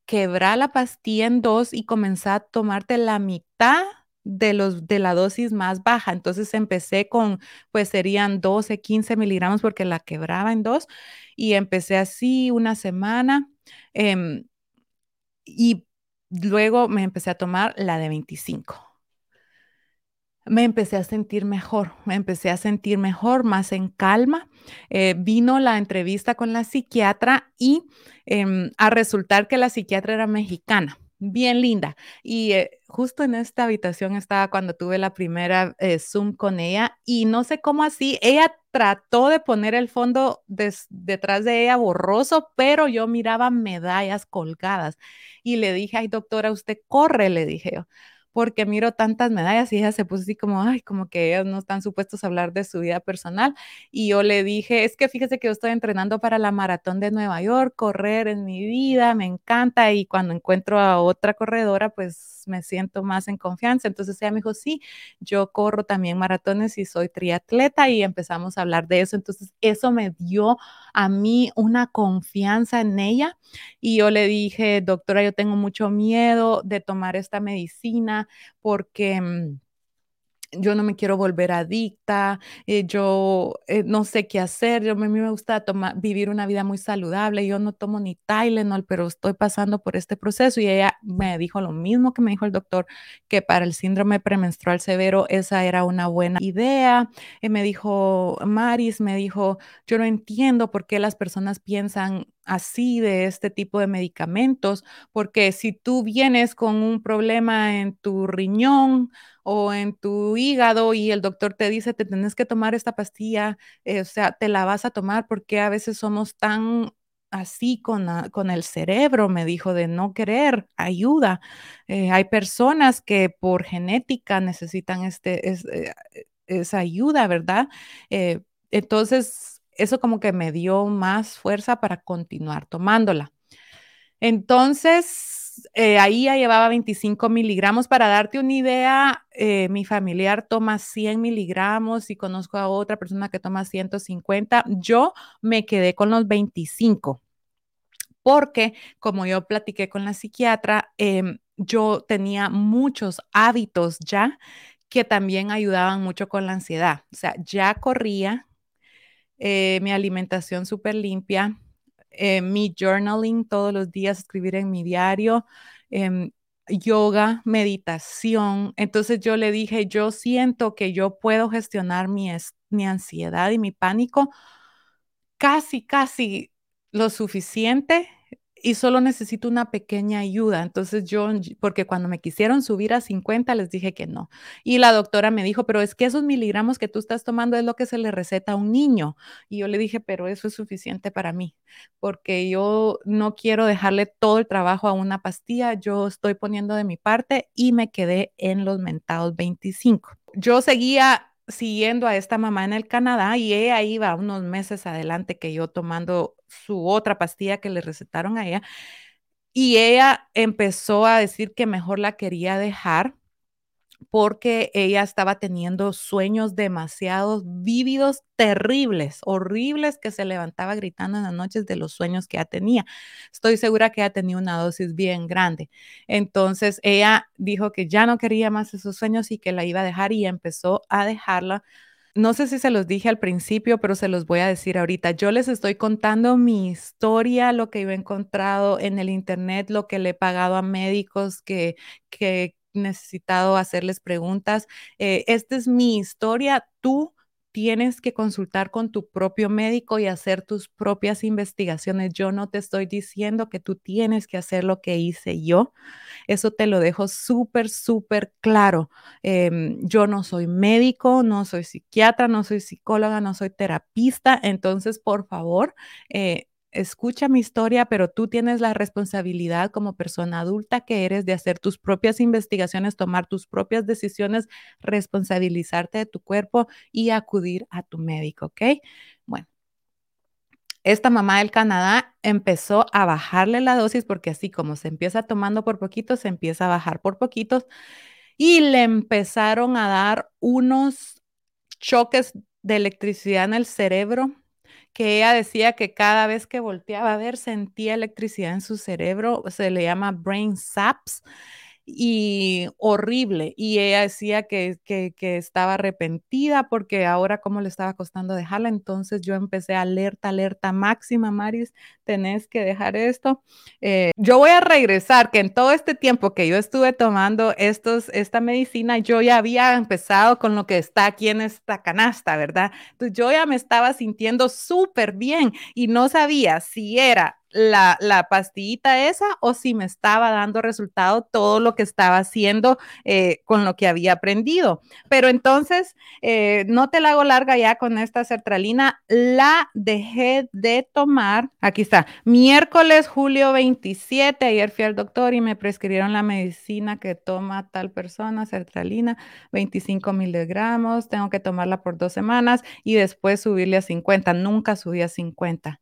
Quebrar la pastilla en dos y comenzar a tomarte la mitad de, los, de la dosis más baja. Entonces empecé con, pues serían 12, 15 miligramos porque la quebraba en dos y empecé así una semana em, y luego me empecé a tomar la de 25 me empecé a sentir mejor, me empecé a sentir mejor, más en calma. Eh, vino la entrevista con la psiquiatra y em, a resultar que la psiquiatra era mexicana. Bien linda. Y eh, justo en esta habitación estaba cuando tuve la primera eh, Zoom con ella y no sé cómo así, ella trató de poner el fondo detrás de ella borroso, pero yo miraba medallas colgadas y le dije, ay doctora, usted corre, le dije yo porque miro tantas medallas y ella se puso así como, ay, como que ellos no están supuestos a hablar de su vida personal. Y yo le dije, es que fíjese que yo estoy entrenando para la maratón de Nueva York, correr en mi vida, me encanta. Y cuando encuentro a otra corredora, pues me siento más en confianza. Entonces ella me dijo, sí, yo corro también maratones y soy triatleta y empezamos a hablar de eso. Entonces eso me dio a mí una confianza en ella y yo le dije, doctora, yo tengo mucho miedo de tomar esta medicina porque mm, yo no me quiero volver adicta, eh, yo eh, no sé qué hacer, yo, a mí me gusta vivir una vida muy saludable, yo no tomo ni Tylenol, pero estoy pasando por este proceso y ella me dijo lo mismo que me dijo el doctor, que para el síndrome premenstrual severo esa era una buena idea. Y me dijo, Maris, me dijo, yo no entiendo por qué las personas piensan así de este tipo de medicamentos, porque si tú vienes con un problema en tu riñón, o en tu hígado y el doctor te dice, te tienes que tomar esta pastilla, eh, o sea, te la vas a tomar porque a veces somos tan así con, con el cerebro, me dijo, de no querer ayuda. Eh, hay personas que por genética necesitan este, eh, esa ayuda, ¿verdad? entonces, eso como que me dio más fuerza para continuar tomándola. Entonces, eh, ahí ya llevaba 25 miligramos. Para darte una idea, eh, mi familiar toma 100 miligramos y conozco a otra persona que toma 150. Yo me quedé con los 25 porque, como yo platiqué con la psiquiatra, em, yo tenía muchos hábitos ya que también ayudaban mucho con la ansiedad. O sea, ya corría, eh, mi alimentación súper limpia, eh, mi journaling todos los días, escribir en mi diario, em, yoga, meditación. Entonces yo le dije, yo siento que yo puedo gestionar mi, mi ansiedad y mi pánico casi, casi lo suficiente y solo necesito una pequeña ayuda. Entonces yo, porque cuando me quisieron subir a 50, les dije que no. Y la doctora me dijo, pero es que esos miligramos que tú estás tomando es lo que se le receta a un niño. Y yo le dije, pero eso es suficiente para mí, porque yo no quiero dejarle todo el trabajo a una pastilla. Yo estoy poniendo de mi parte y me quedé en los mentados 25. Yo seguía siguiendo a esta mamá en el Canadá y ella iba unos meses adelante que yo tomando su otra pastilla que le recetaron a ella y ella empezó a decir que mejor la quería dejar porque ella estaba teniendo sueños demasiado vívidos, terribles, horribles, que se levantaba gritando en las noches de los sueños que ella tenía. Estoy segura que ella tenía una dosis bien grande. Entonces ella dijo que ya no quería más esos sueños y que la iba a dejar y empezó a dejarla. No sé si se los dije al principio, pero se los voy a decir ahorita. Yo les estoy contando mi historia, lo que yo he encontrado en el internet, lo que le he pagado a médicos que, que necesitado hacerles preguntas. Eh, esta es mi historia. Tú tienes que consultar con tu propio médico y hacer tus propias investigaciones. Yo no te estoy diciendo que tú tienes que hacer lo que hice yo. Eso te lo dejo súper, súper claro. Em, yo no soy médico, no soy psiquiatra, no soy psicóloga, no soy terapista. Entonces, por favor, eh, escucha mi historia, pero tú tienes la responsabilidad como persona adulta que eres de hacer tus propias investigaciones, tomar tus propias decisiones, responsabilizarte de tu cuerpo y acudir a tu médico, ¿ok? Bueno. Esta mamá del Canadá empezó a bajarle la dosis porque así como se empieza tomando por poquitos, se empieza a bajar por poquitos y le empezaron a dar unos choques de electricidad en el cerebro que ella decía que cada vez que volteaba a ver sentía electricidad en su cerebro, se le llama brain saps y horrible. Y ella decía que, que, estaba arrepentida porque ahora como le estaba costando dejarla. Entonces yo empecé alerta, alerta máxima, Maris, tenés que dejar esto. Eh, yo voy a regresar, que en todo este tiempo que yo estuve tomando estos, esta medicina, yo ya había empezado con lo que está aquí en esta canasta, ¿verdad? Entonces yo ya me estaba sintiendo súper bien y no sabía si era la, pastillita esa o si me estaba dando resultado todo lo que estaba haciendo eh, con lo que había aprendido. Pero entonces, eh, no te la hago larga ya con esta sertralina, la dejé de tomar. Aquí está, miércoles, julio 27, ayer fui al doctor y me prescribieron la medicina que toma tal persona, sertralina, 25 miligramos, tengo que tomarla por dos semanas y después subirle a 50, nunca subí a 50.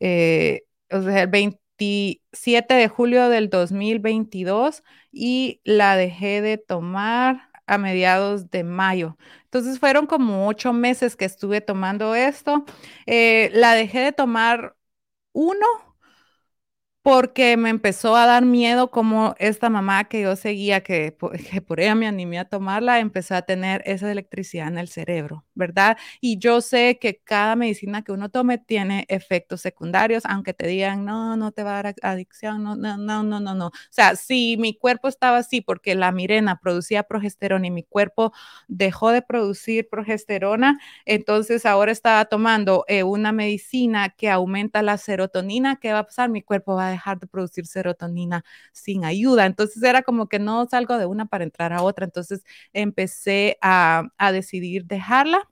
Eh, o sea, el 27 de julio del 2022 y la dejé de tomar a mediados de mayo. Entonces fueron como ocho meses que estuve tomando esto. Eh, la dejé de tomar uno porque me empezó a dar miedo como esta mamá que yo seguía, que, que, por ella me animé a tomarla, empezó a tener esa electricidad en el cerebro, ¿verdad? Y yo sé que cada medicina que uno tome tiene efectos secundarios, aunque te digan, no, no te va a dar adicción, no, no, no, no, no, no. O sea, si mi cuerpo estaba así porque la mirena producía progesterona y mi cuerpo dejó de producir progesterona, entonces ahora estaba tomando eh, una medicina que aumenta la serotonina, ¿qué va a pasar? Mi cuerpo va a dejar de producir serotonina sin ayuda. Entonces era como que no salgo de una para entrar a otra. Entonces empecé a, a decidir dejarla.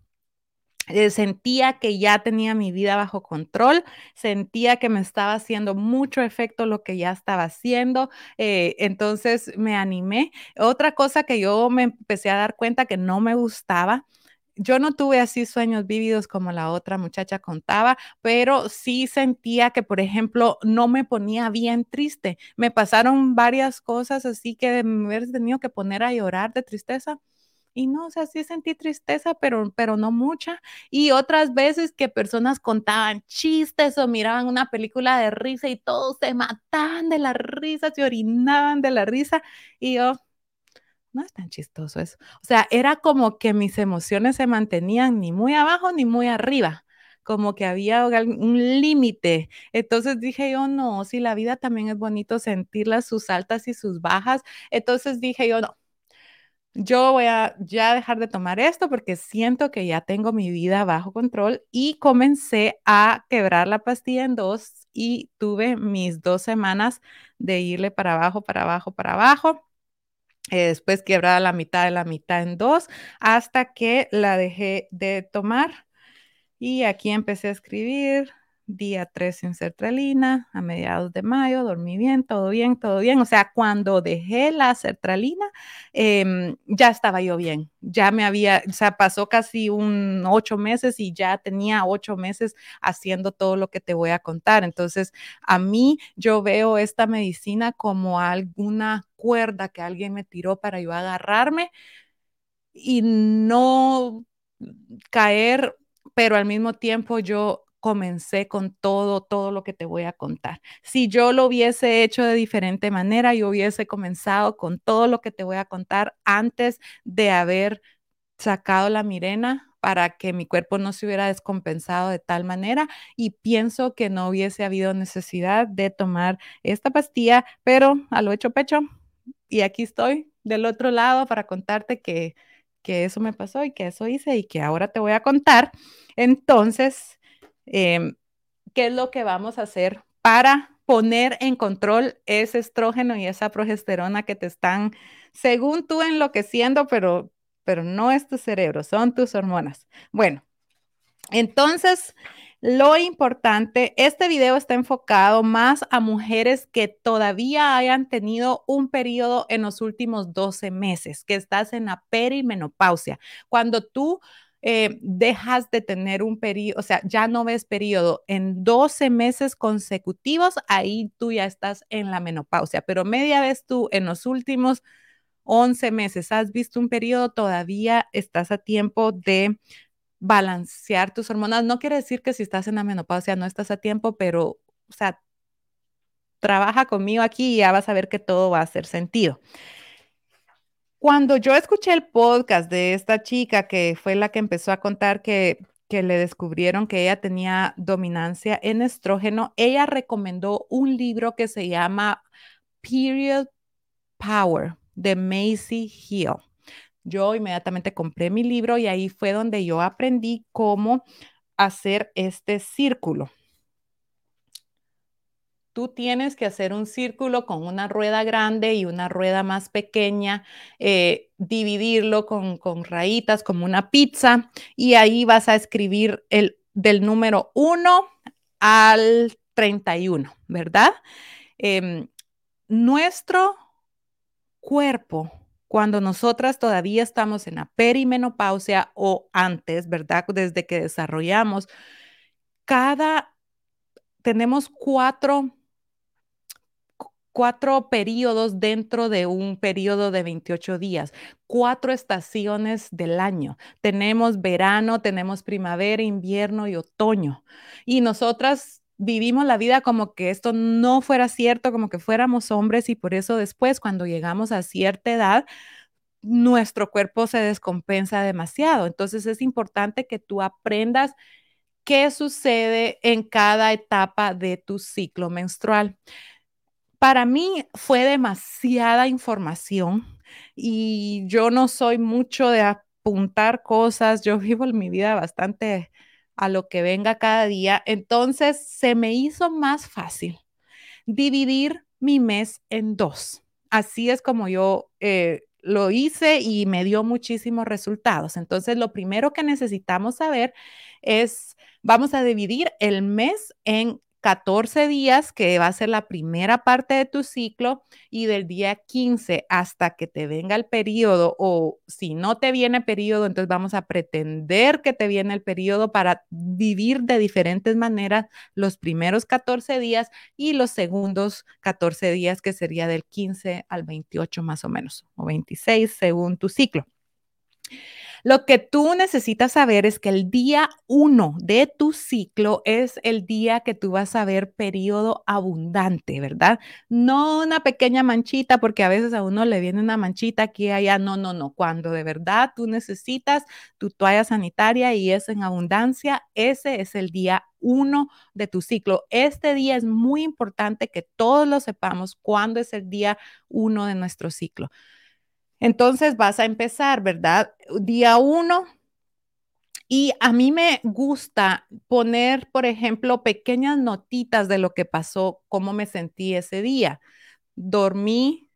Eh, sentía que ya tenía mi vida bajo control, sentía que me estaba haciendo mucho efecto lo que ya estaba haciendo, eh, entonces me animé. Otra cosa que yo me empecé a dar cuenta que no me gustaba yo no tuve así sueños vívidos como la otra muchacha contaba, pero sí sentía que, por ejemplo, no me ponía bien triste. Me pasaron varias cosas así que me hubiera tenido que poner a llorar de tristeza. Y no, o sea, sí sentí tristeza, pero, pero no mucha. Y otras veces que personas contaban chistes o miraban una película de risa y todos se mataban de la risa, se orinaban de la risa. Y yo, no es tan chistoso eso. O sea, era como que mis emociones se mantenían ni muy abajo ni muy arriba, como que había un límite. Entonces dije yo, no, si la vida también es bonito sentirlas, sus altas y sus bajas. Entonces dije yo, no, yo voy a ya dejar de tomar esto porque siento que ya tengo mi vida bajo control y comencé a quebrar la pastilla en dos y tuve mis dos semanas de irle para abajo, para abajo, para abajo eh, después quebrada la mitad de la mitad en dos, hasta que la dejé de tomar. Y aquí empecé a escribir día 3 sin sertralina, a mediados de mayo, dormí bien, todo bien, todo bien. O sea, cuando dejé la sertralina, em, ya estaba yo bien, ya me había, o sea, pasó casi un ocho meses y ya tenía ocho meses haciendo todo lo que te voy a contar. Entonces, a mí yo veo esta medicina como alguna cuerda que alguien me tiró para yo agarrarme y no caer, pero al mismo tiempo yo comencé con todo, todo lo que te voy a contar. Si yo lo hubiese hecho de diferente manera, yo hubiese comenzado con todo lo que te voy a contar antes de haber sacado la mirena para que mi cuerpo no se hubiera descompensado de tal manera y pienso que no hubiese habido necesidad de tomar esta pastilla, pero a lo hecho pecho y aquí estoy del otro lado para contarte que, que eso me pasó y que eso hice y que ahora te voy a contar. Entonces, Em, qué es lo que vamos a hacer para poner en control ese estrógeno y esa progesterona que te están, según tú, enloqueciendo, pero, pero no es tu cerebro, son tus hormonas. Bueno, entonces, lo importante, este video está enfocado más a mujeres que todavía hayan tenido un periodo en los últimos 12 meses, que estás en la perimenopausia. Cuando tú eh, dejas de tener un periodo, o sea, ya no ves periodo en 12 meses consecutivos, ahí tú ya estás en la menopausia, pero media vez tú en los últimos 11 meses has visto un periodo, todavía estás a tiempo de balancear tus hormonas. No quiere decir que si estás en la menopausia no estás a tiempo, pero, o sea, trabaja conmigo aquí y ya vas a ver que todo va a hacer sentido. Cuando yo escuché el podcast de esta chica que fue la que empezó a contar que, que le descubrieron que ella tenía dominancia en estrógeno, ella recomendó un libro que se llama Period Power de Macy Hill. Yo inmediatamente compré mi libro y ahí fue donde yo aprendí cómo hacer este círculo. Tú tienes que hacer un círculo con una rueda grande y una rueda más pequeña, eh, dividirlo con, con rayitas como una pizza y ahí vas a escribir el del número 1 al 31, ¿verdad? Em, nuestro cuerpo, cuando nosotras todavía estamos en la perimenopausia o antes, ¿verdad? Desde que desarrollamos, cada, tenemos cuatro cuatro periodos dentro de un periodo de 28 días, cuatro estaciones del año. Tenemos verano, tenemos primavera, invierno y otoño. Y nosotras vivimos la vida como que esto no fuera cierto, como que fuéramos hombres y por eso después cuando llegamos a cierta edad, nuestro cuerpo se descompensa demasiado. Entonces es importante que tú aprendas qué sucede en cada etapa de tu ciclo menstrual para mí fue demasiada información y yo no soy mucho de apuntar cosas, yo vivo mi vida bastante a lo que venga cada día, entonces se me hizo más fácil dividir mi mes en dos. Así es como yo eh, lo hice y me dio muchísimos resultados. Entonces, lo primero que necesitamos saber es, vamos a dividir el mes en 14 días, que va a ser la primera parte de tu ciclo, y del día 15 hasta que te venga el periodo, o si no te viene periodo, entonces vamos a pretender que te viene el periodo para vivir de diferentes maneras los primeros 14 días y los segundos 14 días, que sería del 15 al 28 más o menos, o 26 según tu ciclo. Lo que tú necesitas saber es que el día uno de tu ciclo es el día que tú vas a ver periodo abundante, ¿verdad? No una pequeña manchita, porque a veces a uno le viene una manchita aquí y allá. No, no, no. Cuando de verdad tú necesitas tu toalla sanitaria y es en abundancia, ese es el día uno de tu ciclo. Este día es muy importante que todos lo sepamos cuándo es el día uno de nuestro ciclo. Entonces vas a empezar, ¿verdad? Día uno. Y a mí me gusta poner, por ejemplo, pequeñas notitas de lo que pasó, cómo me sentí ese día. Dormí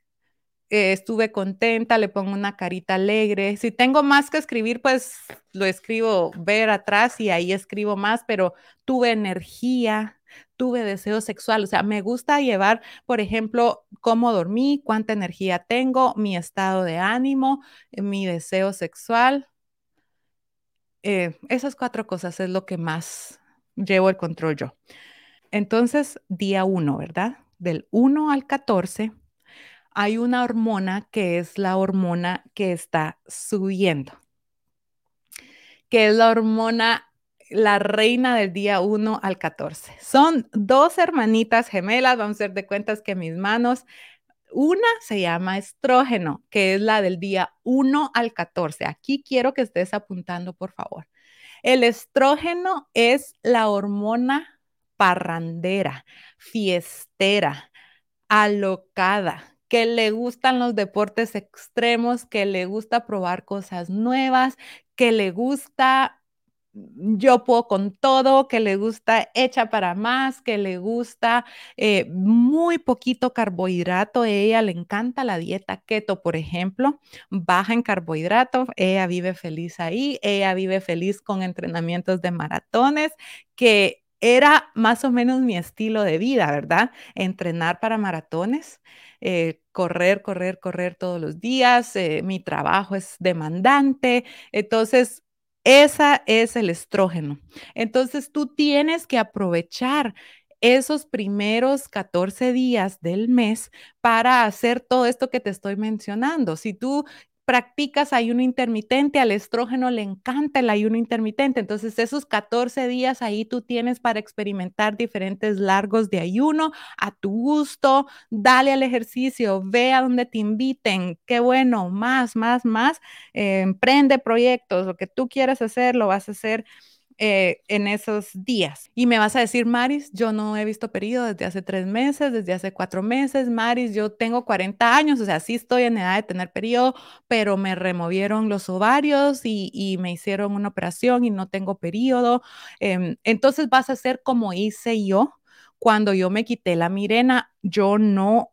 eh, estuve contenta, le pongo una carita alegre. Si tengo más que escribir, pues lo escribo ver atrás y ahí escribo más, pero tuve energía, tuve deseo sexual. O sea, me gusta llevar, por ejemplo, cómo dormí, cuánta energía tengo, mi estado de ánimo, eh, mi deseo sexual. Eh, esas cuatro cosas es lo que más llevo el control yo. Entonces, día uno, ¿verdad? Del 1 al 14 hay una hormona que es la hormona que está subiendo, que es la hormona, la reina del día 1 al 14. Son dos hermanitas gemelas, vamos a hacer de cuentas que mis manos, una se llama estrógeno, que es la del día 1 al 14. Aquí quiero que estés apuntando, por favor. El estrógeno es la hormona parrandera, fiestera, alocada, que le gustan los deportes extremos, que le gusta probar cosas nuevas, que le gusta yo puedo con todo, que le gusta hecha para más, que le gusta eh, muy poquito carbohidrato. Ella le encanta la dieta keto, por ejemplo, baja en carbohidratos. Ella vive feliz ahí, ella vive feliz con entrenamientos de maratones, que era más o menos mi estilo de vida, ¿verdad? Entrenar para maratones. Eh, correr, correr, correr todos los días, eh, mi trabajo es demandante, entonces esa es el estrógeno. Entonces tú tienes que aprovechar esos primeros 14 días del mes para hacer todo esto que te estoy mencionando. Si tú practicas ayuno intermitente, al estrógeno le encanta el ayuno intermitente. Entonces, esos 14 días ahí tú tienes para experimentar diferentes largos de ayuno a tu gusto. Dale al ejercicio, ve a donde te inviten. Qué bueno, más, más, más. Eh, emprende proyectos, lo que tú quieras hacer, lo vas a hacer eh, en esos días. Y me vas a decir, Maris, yo no he visto periodo desde hace tres meses, desde hace cuatro meses. Maris, yo tengo 40 años, o sea, sí estoy en edad de tener periodo, pero me removieron los ovarios y, me hicieron una operación y no tengo periodo. Em, entonces vas a hacer como hice yo cuando yo me quité la Mirena, yo no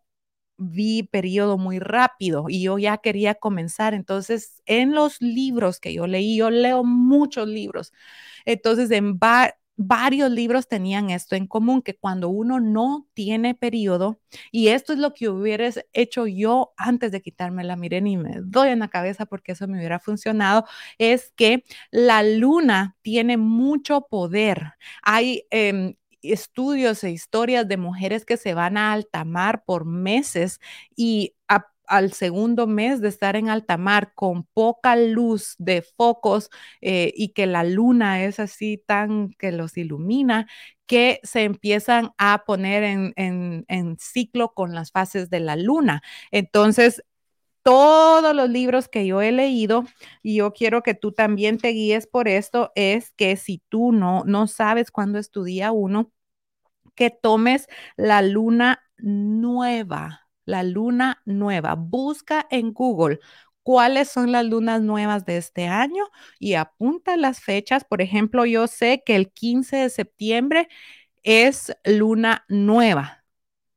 vi periodo muy rápido y yo ya quería comenzar. Entonces, en los libros que yo leí, yo leo muchos libros. Entonces, en varios libros tenían esto en común, que cuando uno no tiene periodo, y esto es lo que hubiera hecho yo antes de quitarme la miren y me doy en la cabeza porque eso me hubiera funcionado, es que la luna tiene mucho poder. Hay em, estudios e historias de mujeres que se van a alta mar por meses y al segundo mes de estar en alta mar con poca luz de focos eh, y que la luna es así tan que los ilumina, que se empiezan a poner en, en ciclo con las fases de la luna. Entonces, todos los libros que yo he leído, y yo quiero que tú también te guíes por esto, es que si tú no, no sabes cuándo estudia uno, que tomes la luna nueva, la luna nueva. Busca en Google cuáles son las lunas nuevas de este año y apunta las fechas. Por ejemplo, yo sé que el 15 de septiembre es luna nueva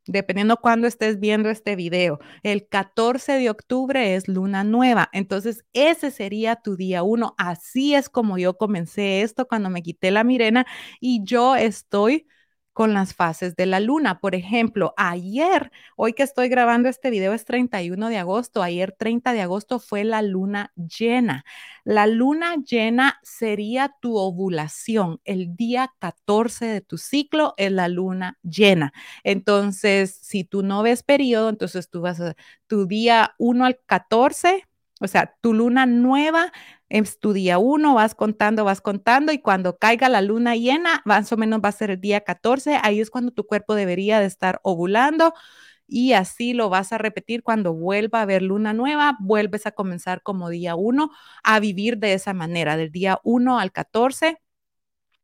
dependiendo cuándo estés viendo este video. El 14 de octubre es luna nueva. Entonces, ese sería tu día uno. Así es como yo comencé esto cuando me quité la mirena y yo estoy con las fases de la luna. Por ejemplo, ayer, hoy que estoy grabando este video es 31 de agosto, ayer 30 de agosto fue la luna llena. La luna llena sería tu ovulación. El día 14 de tu ciclo es la luna llena. Entonces, si tú no ves periodo, entonces tú vas a tu día 1 al 14 o sea, tu luna nueva es tu día uno, vas contando, vas contando y cuando caiga la luna llena, más o menos va a ser el día 14, ahí es cuando tu cuerpo debería de estar ovulando y así lo vas a repetir cuando vuelva a haber luna nueva, vuelves a comenzar como día uno a vivir de esa manera, del día 1 al 14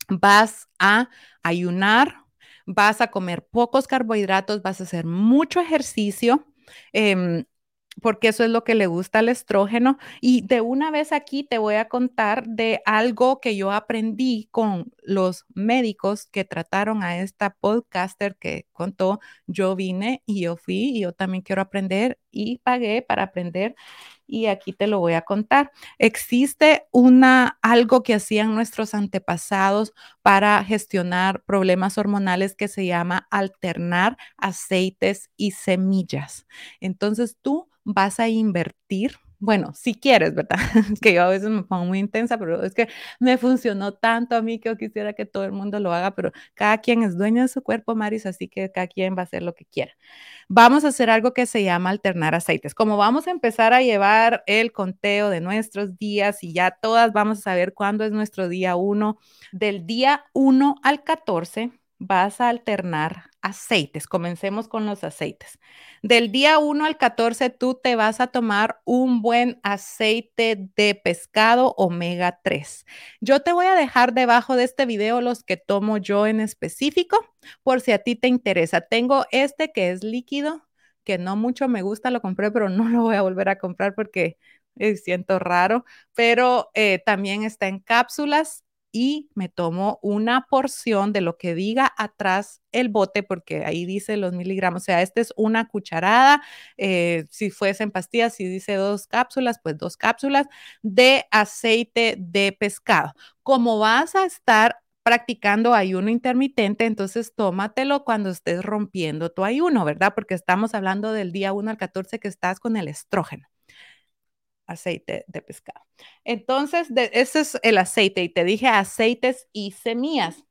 vas a ayunar, vas a comer pocos carbohidratos, vas a hacer mucho ejercicio. Em, porque eso es lo que le gusta al estrógeno. Y de una vez aquí te voy a contar de algo que yo aprendí con los médicos que trataron a esta podcaster que contó. Yo vine y yo fui y yo también quiero aprender y pagué para aprender y aquí te lo voy a contar. Existe una algo que hacían nuestros antepasados para gestionar problemas hormonales que se llama alternar aceites y semillas. Entonces tú vas a invertir bueno, si quieres, ¿verdad? que yo a veces me pongo muy intensa, pero es que me funcionó tanto a mí que yo quisiera que todo el mundo lo haga, pero cada quien es dueño de su cuerpo, Maris, así que cada quien va a hacer lo que quiera. Vamos a hacer algo que se llama alternar aceites. Como vamos a empezar a llevar el conteo de nuestros días y ya todas vamos a saber cuándo es nuestro día 1, del día 1 al 14 vas a alternar aceites. Comencemos con los aceites. Del día 1 al 14, tú te vas a tomar un buen aceite de pescado omega 3. Yo te voy a dejar debajo de este video los que tomo yo en específico, por si a ti te interesa. Tengo este que es líquido, que no mucho me gusta, lo compré, pero no lo voy a volver a comprar porque eh, siento raro, pero eh, también está en cápsulas y me tomo una porción de lo que diga atrás el bote, porque ahí dice los miligramos, o sea, esta es una cucharada, eh, si fuesen pastillas, si dice dos cápsulas, pues dos cápsulas de aceite de pescado. Como vas a estar practicando ayuno intermitente, entonces tómatelo cuando estés rompiendo tu ayuno, ¿verdad? Porque estamos hablando del día 1 al 14 que estás con el estrógeno aceite de pescado. Entonces, ese es el aceite y te dije aceites y semillas.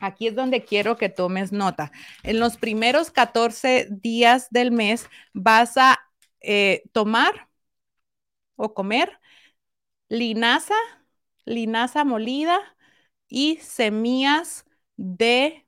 Aquí es donde quiero que tomes nota. En los primeros 14 días del mes vas a eh, tomar o comer linaza, linaza molida y semillas de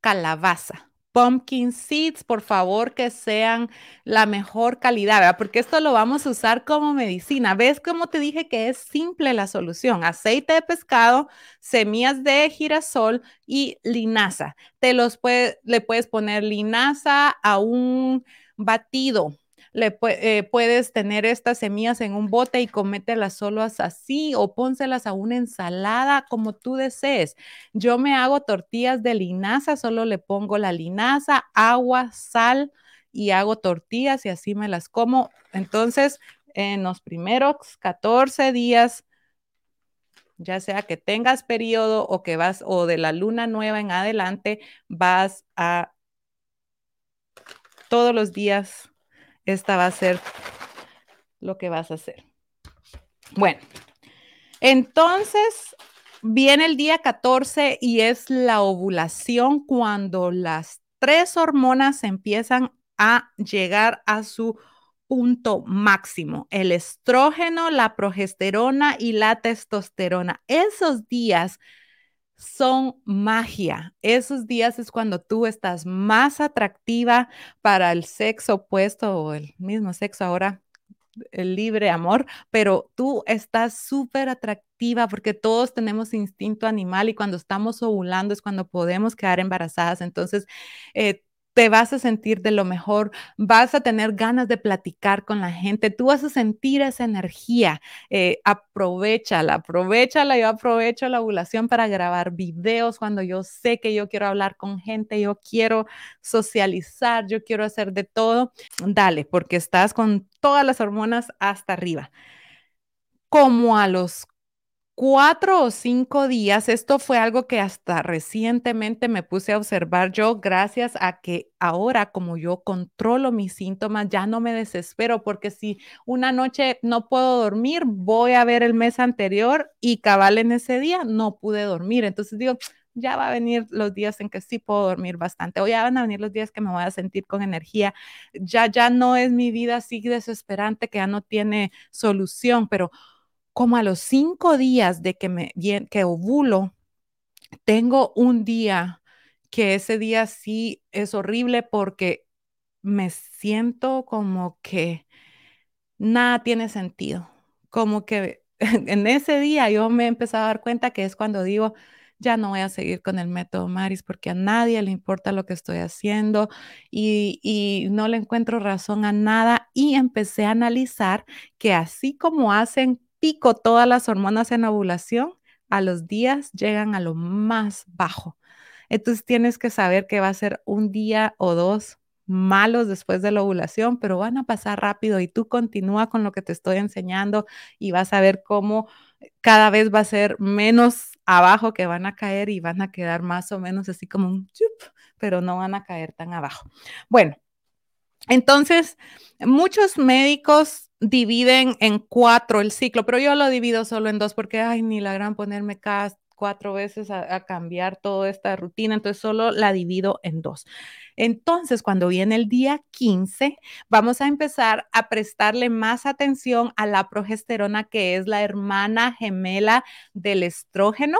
calabaza pumpkin seeds, por favor, que sean la mejor calidad, ¿verdad? Porque esto lo vamos a usar como medicina. ¿Ves cómo te dije que es simple la solución? Aceite de pescado, semillas de girasol y linaza. Te los puede, le puedes poner linaza a un batido le eh, puedes tener estas semillas en un bote y comételas solo así o pónselas a una ensalada como tú desees. Yo me hago tortillas de linaza, solo le pongo la linaza, agua, sal y hago tortillas y así me las como. Entonces, en los primeros 14 días, ya sea que tengas periodo o que vas o de la luna nueva en adelante, vas a todos los días, esta va a ser lo que vas a hacer. Bueno, entonces viene el día 14 y es la ovulación cuando las tres hormonas empiezan a llegar a su punto máximo, el estrógeno, la progesterona y la testosterona. Esos días son magia. Esos días es cuando tú estás más atractiva para el sexo opuesto o el mismo sexo ahora, el libre amor, pero tú estás súper atractiva porque todos tenemos instinto animal y cuando estamos ovulando es cuando podemos quedar embarazadas. Entonces, eh, te vas a sentir de lo mejor, vas a tener ganas de platicar con la gente, tú vas a sentir esa energía, eh, aprovechala, aprovechala, yo aprovecho la ovulación para grabar videos cuando yo sé que yo quiero hablar con gente, yo quiero socializar, yo quiero hacer de todo, dale, porque estás con todas las hormonas hasta arriba. Como a los cuatro o cinco días, esto fue algo que hasta recientemente me puse a observar yo, gracias a que ahora como yo controlo mis síntomas, ya no me desespero, porque si una noche no puedo dormir, voy a ver el mes anterior y cabal en ese día no pude dormir. Entonces digo, ya va a venir los días en que sí puedo dormir bastante, o ya van a venir los días que me voy a sentir con energía. Ya, ya no es mi vida así desesperante que ya no tiene solución, pero como a los cinco días de que me que ovulo, tengo un día que ese día sí es horrible porque me siento como que nada tiene sentido. Como que en ese día yo me he empezado a dar cuenta que es cuando digo, ya no voy a seguir con el método Maris porque a nadie le importa lo que estoy haciendo y, y, no le encuentro razón a nada y empecé a analizar que así como hacen pico todas las hormonas en ovulación, a los días llegan a lo más bajo. Entonces tienes que saber que va a ser un día o dos malos después de la ovulación, pero van a pasar rápido y tú continúa con lo que te estoy enseñando y vas a ver cómo cada vez va a ser menos abajo que van a caer y van a quedar más o menos así como un chup, pero no van a caer tan abajo. Bueno, entonces, muchos médicos dividen en cuatro el ciclo, pero yo lo divido solo en dos porque, ay, ni la gran ponerme cada cuatro veces a, cambiar toda esta rutina, entonces solo la divido en dos. Entonces, cuando viene el día 15, vamos a empezar a prestarle más atención a la progesterona, que es la hermana gemela del estrógeno,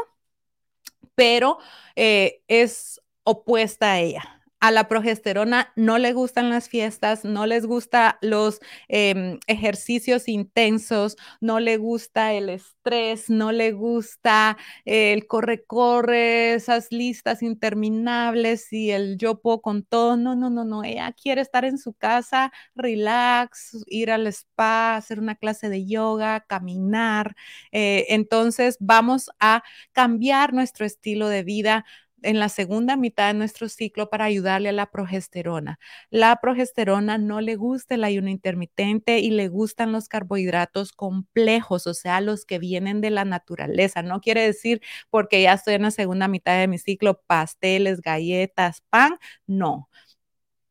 pero eh, es opuesta a ella a la progesterona no le gustan las fiestas, no les gusta los eh, ejercicios intensos, no le gusta el estrés, no le gusta el corre-corre, esas listas interminables y el yo puedo con todo. No, no, no, no. Ella quiere estar en su casa, relax, ir al spa, hacer una clase de yoga, caminar. Eh, entonces vamos a cambiar nuestro estilo de vida en la segunda mitad de nuestro ciclo para ayudarle a la progesterona. La progesterona no le gusta el ayuno intermitente y le gustan los carbohidratos complejos, o sea, los que vienen de la naturaleza. No quiere decir porque ya estoy en la segunda mitad de mi ciclo, pasteles, galletas, pan, no.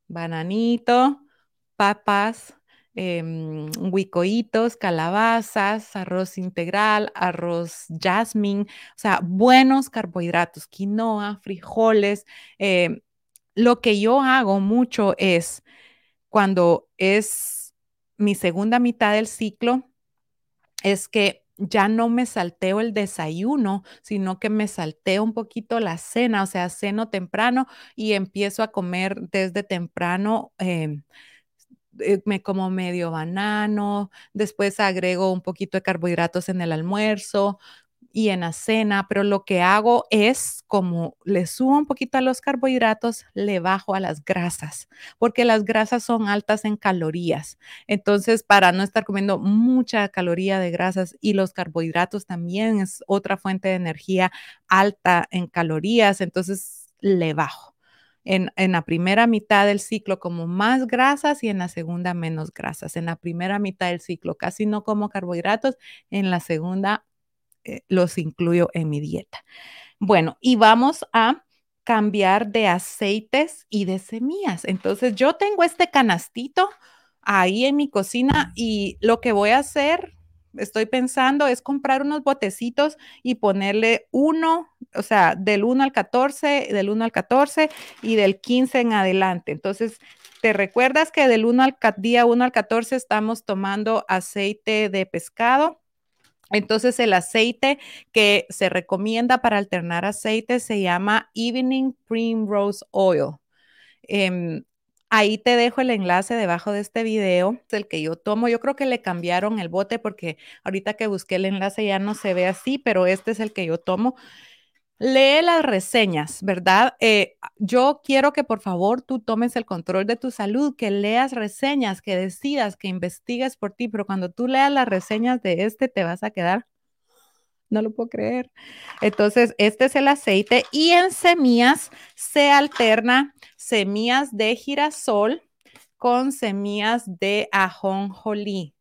Bananito, papas, eh, huicoitos, calabazas, arroz integral, arroz jasmine, o sea, buenos carbohidratos, quinoa, frijoles. Eh, lo que yo hago mucho es cuando es mi segunda mitad del ciclo, es que ya no me salteo el desayuno, sino que me salteo un poquito la cena, o sea, ceno temprano y empiezo a comer desde temprano. Eh, eh, me como medio banano, después agrego un poquito de carbohidratos en el almuerzo, y en la cena, pero lo que hago es como le subo un poquito a los carbohidratos, le bajo a las grasas, porque las grasas son altas en calorías. Entonces, para no estar comiendo mucha caloría de grasas y los carbohidratos también es otra fuente de energía alta en calorías, entonces le bajo. En, en, la primera mitad del ciclo como más grasas y en la segunda menos grasas. En la primera mitad del ciclo casi no como carbohidratos, en la segunda eh, los incluyo en mi dieta. Bueno, y vamos a cambiar de aceites y de semillas. Entonces yo tengo este canastito ahí en mi cocina y lo que voy a hacer, estoy pensando, es comprar unos botecitos y ponerle uno, o sea, del 1 al 14, del 1 al 14 y del 15 en adelante. Entonces, ¿te recuerdas que del 1 al día 1 al 14 estamos tomando aceite de pescado? Entonces el aceite que se recomienda para alternar aceite se llama Evening Primrose Oil. Em, ahí te dejo el enlace debajo de este video, es el que yo tomo. Yo creo que le cambiaron el bote porque ahorita que busqué el enlace ya no se ve así, pero este es el que yo tomo. Lee las reseñas, ¿verdad? Eh, yo quiero que por favor tú tomes el control de tu salud, que leas reseñas, que decidas, que investigues por ti, pero cuando tú leas las reseñas de este te vas a quedar, no lo puedo creer. Entonces, este es el aceite y en semillas se alterna semillas de girasol con semillas de ajonjolí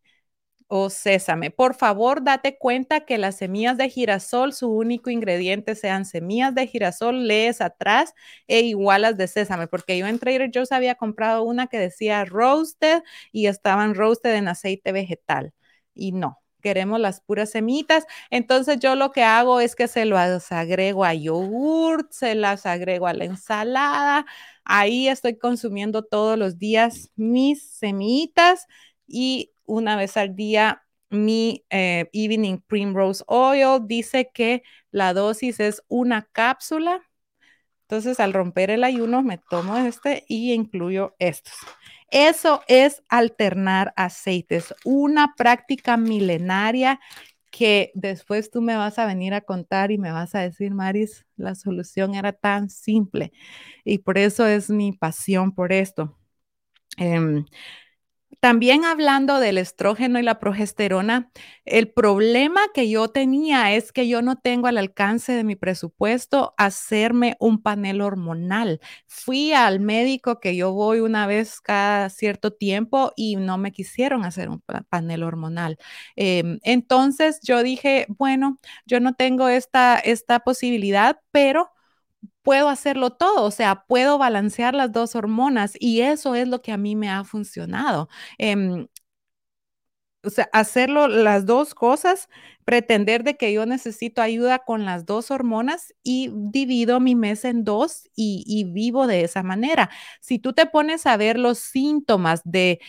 o sésame. Por favor, date cuenta que las semillas de girasol, su único ingrediente sean semillas de girasol, lees atrás e igualas de sésame, porque yo en Trader Joe's había comprado una que decía roasted y estaban roasted en aceite vegetal. Y no, queremos las puras semitas. Entonces yo lo que hago es que se las agrego a yogurt, se las agrego a la ensalada. Ahí estoy consumiendo todos los días mis semitas y una vez al día mi eh, Evening Primrose Oil. Dice que la dosis es una cápsula. Entonces, al romper el ayuno, me tomo este y incluyo estos. Eso es alternar aceites, una práctica milenaria que después tú me vas a venir a contar y me vas a decir, Maris, la solución era tan simple. Y por eso es mi pasión por esto. Em, también hablando del estrógeno y la progesterona, el problema que yo tenía es que yo no tengo al alcance de mi presupuesto hacerme un panel hormonal. Fui al médico que yo voy una vez cada cierto tiempo y no me quisieron hacer un panel hormonal. Em, entonces yo dije, bueno, yo no tengo esta, esta posibilidad, pero puedo hacerlo todo, o sea, puedo balancear las dos hormonas y eso es lo que a mí me ha funcionado. Em, o sea, hacerlo las dos cosas, pretender de que yo necesito ayuda con las dos hormonas y divido mi mes en dos y, y vivo de esa manera. Si tú te pones a ver los síntomas de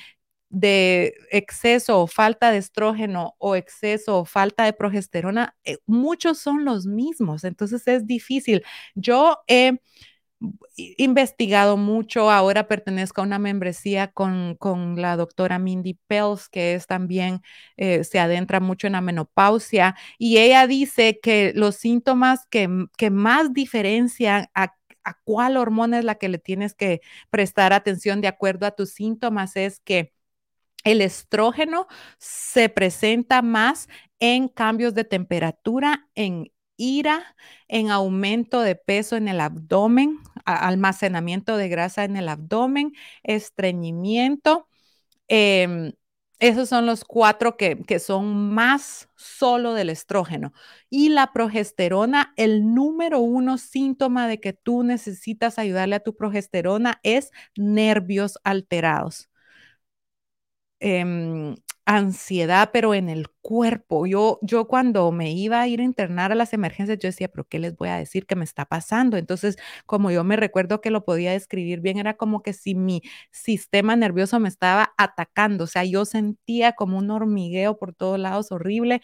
de exceso o falta de estrógeno o exceso o falta de progesterona, eh, muchos son los mismos, entonces es difícil. Yo he investigado mucho, ahora pertenezco a una membresía con, la doctora Mindy Pels, que es también, eh, se adentra mucho en la menopausia, y ella dice que los síntomas que, que más diferencian a a cuál hormona es la que le tienes que prestar atención de acuerdo a tus síntomas es que el estrógeno se presenta más en cambios de temperatura, en ira, en aumento de peso en el abdomen, almacenamiento de grasa en el abdomen, estreñimiento. Em, esos son los cuatro que, que, son más solo del estrógeno. Y la progesterona, el número uno síntoma de que tú necesitas ayudarle a tu progesterona es nervios alterados. Em, ansiedad, pero en el cuerpo. Yo, yo cuando me iba a ir a internar a las emergencias, yo decía, pero ¿qué les voy a decir que me está pasando? Entonces, como yo me recuerdo que lo podía describir bien, era como que si mi sistema nervioso me estaba atacando, o sea, yo sentía como un hormigueo por todos lados horrible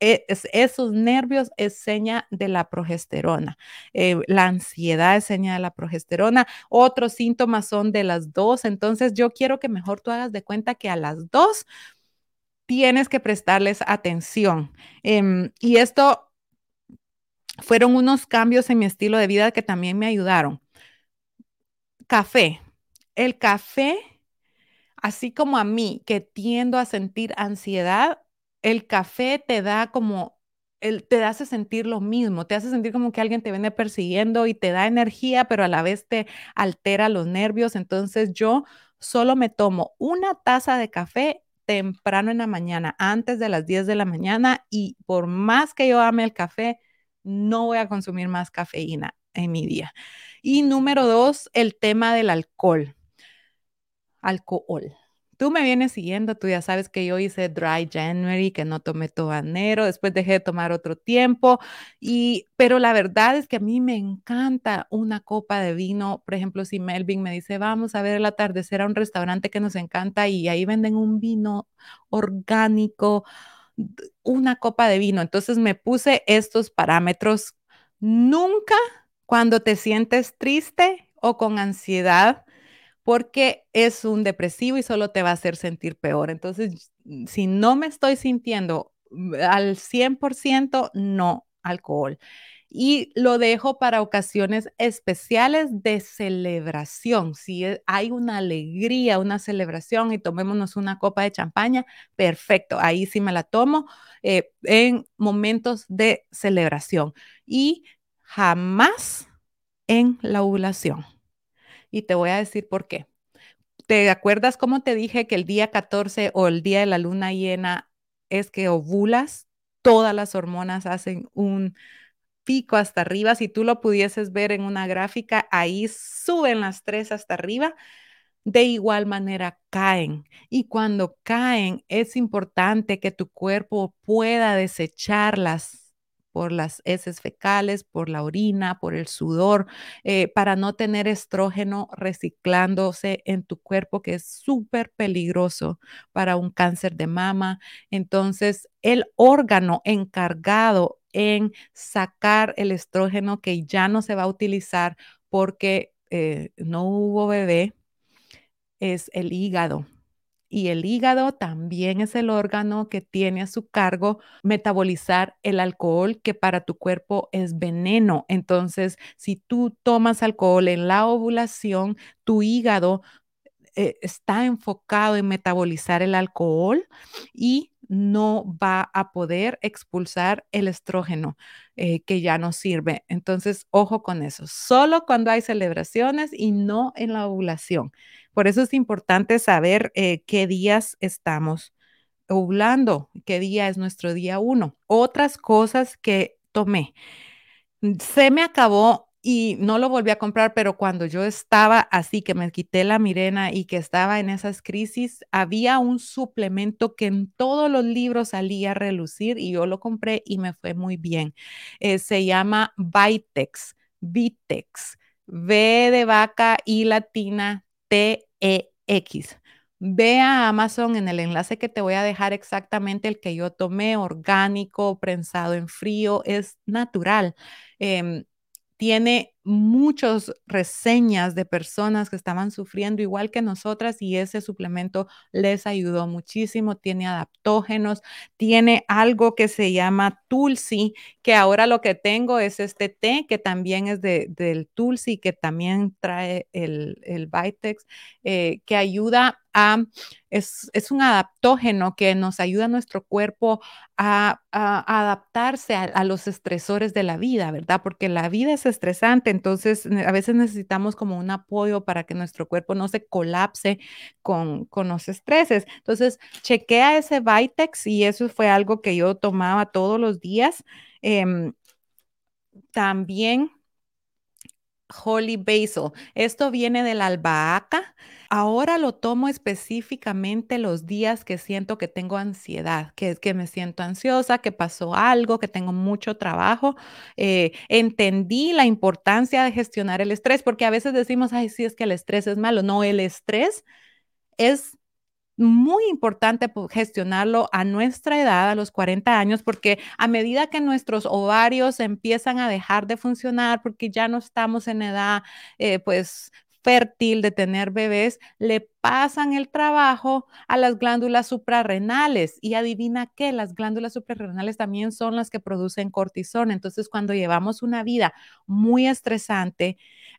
e, esos nervios es seña de la progesterona. Eh, la ansiedad es seña de la progesterona. Otros síntomas son de las dos. Entonces, yo quiero que mejor tú hagas de cuenta que a las dos tienes que prestarles atención. Em, y esto fueron unos cambios en mi estilo de vida que también me ayudaron. Café. El café, así como a mí, que tiendo a sentir ansiedad, el café te da como, el, te hace sentir lo mismo, te hace sentir como que alguien te viene persiguiendo y te da energía, pero a la vez te altera los nervios. Entonces yo solo me tomo una taza de café temprano en la mañana, antes de las 10 de la mañana, y por más que yo ame el café, no voy a consumir más cafeína en mi día. Y número dos, el tema del alcohol. Alcohol. Tú me vienes siguiendo, tú ya sabes que yo hice dry January, que no tomé todo enero, después dejé de tomar otro tiempo, y, pero la verdad es que a mí me encanta una copa de vino. Por ejemplo, si Melvin me dice, vamos a ver el atardecer a un restaurante que nos encanta y ahí venden un vino orgánico, una copa de vino. Entonces me puse estos parámetros. Nunca cuando te sientes triste o con ansiedad, porque es un depresivo y solo te va a hacer sentir peor. Entonces, mm, si no me estoy sintiendo mm, al 100%, no alcohol. Y lo dejo para ocasiones especiales de celebración. Si e, hay una alegría, una celebración y tomémonos una copa de champaña, perfecto. Ahí sí me la tomo eh, en momentos de celebración. Y jamás en la ovulación. Y te voy a decir por qué. ¿Te acuerdas cómo te dije que el día 14 o el día de la luna llena es que ovulas? Todas las hormonas hacen un pico hasta arriba. Si tú lo pudieses ver en una gráfica, ahí suben las tres hasta arriba. De igual manera caen. Y cuando caen, es importante que tu cuerpo pueda desecharlas por las heces fecales, por la orina, por el sudor, eh, para no tener estrógeno reciclándose en tu cuerpo, que es súper peligroso para un cáncer de mama. Entonces, el órgano encargado en sacar el estrógeno que ya no se va a utilizar porque eh, no hubo bebé es el hígado. Y el hígado también es el órgano que tiene a su cargo metabolizar el alcohol que para tu cuerpo es veneno. Entonces, si tú tomas alcohol en la ovulación, tu hígado eh, está enfocado en metabolizar el alcohol y no va a poder expulsar el estrógeno eh, que ya no sirve. Entonces, ojo con eso. Solo cuando hay celebraciones y no en la ovulación. Por eso es importante saber eh, qué días estamos ovulando, qué día es nuestro día uno. Otras cosas que tomé. Se me acabó y no lo volví a comprar, pero cuando yo estaba así, que me quité la Mirena y que estaba en esas crisis, había un suplemento que en todos los libros salía a relucir y yo lo compré y me fue muy bien. Eh, se llama Vitex, Vitex, V de vaca y latina T-E-X. Ve a Amazon en el enlace que te voy a dejar exactamente el que yo tomé, orgánico, prensado en frío, es natural. Em, tiene muchas reseñas de personas que estaban sufriendo igual que nosotras y ese suplemento les ayudó muchísimo. Tiene adaptógenos, tiene algo que se llama Tulsi, que ahora lo que tengo es este té que también es de, del Tulsi, que también trae el, el Vitex, eh, que ayuda a, es, es, un adaptógeno que nos ayuda a nuestro cuerpo a, adaptarse a los estresores de la vida, ¿verdad? Porque la vida es estresante entonces, a veces necesitamos como un apoyo para que nuestro cuerpo no se colapse con, con los estreses. Entonces, chequea ese Vitex y eso fue algo que yo tomaba todos los días. Em, también Holy Basil. Esto viene de la albahaca. Ahora lo tomo específicamente los días que siento que tengo ansiedad, que es que me siento ansiosa, que pasó algo, que tengo mucho trabajo. Eh, entendí la importancia de gestionar el estrés, porque a veces decimos, ay, sí, es que el estrés es malo. No, el estrés es muy importante gestionarlo a nuestra edad, a los 40 años, porque a medida que nuestros ovarios empiezan a dejar de funcionar, porque ya no estamos en edad, eh, pues fértil de tener bebés, le pasan el trabajo a las glándulas suprarrenales. Y adivina qué, las glándulas suprarrenales también son las que producen cortisol. Entonces, cuando llevamos una vida muy estresante,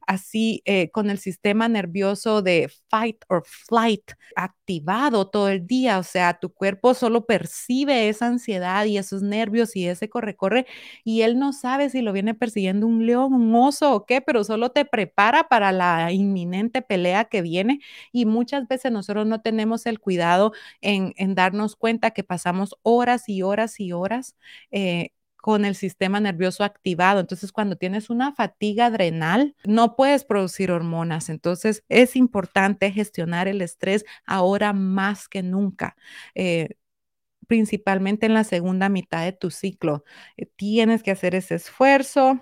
así eh, con el sistema nervioso de fight or flight activado todo el día, o sea, tu cuerpo solo percibe esa ansiedad y esos nervios y ese corre-corre y él no sabe si lo viene persiguiendo un león, un oso o qué, pero solo te prepara para la inminente pelea que viene y muchas veces nosotros no tenemos el cuidado en, darnos cuenta que pasamos horas y horas y horas eh, con el sistema nervioso activado. Entonces, cuando tienes una fatiga adrenal, no puedes producir hormonas. Entonces, es importante gestionar el estrés ahora más que nunca. Eh, principalmente en la segunda mitad de tu ciclo. Eh, tienes que hacer ese esfuerzo.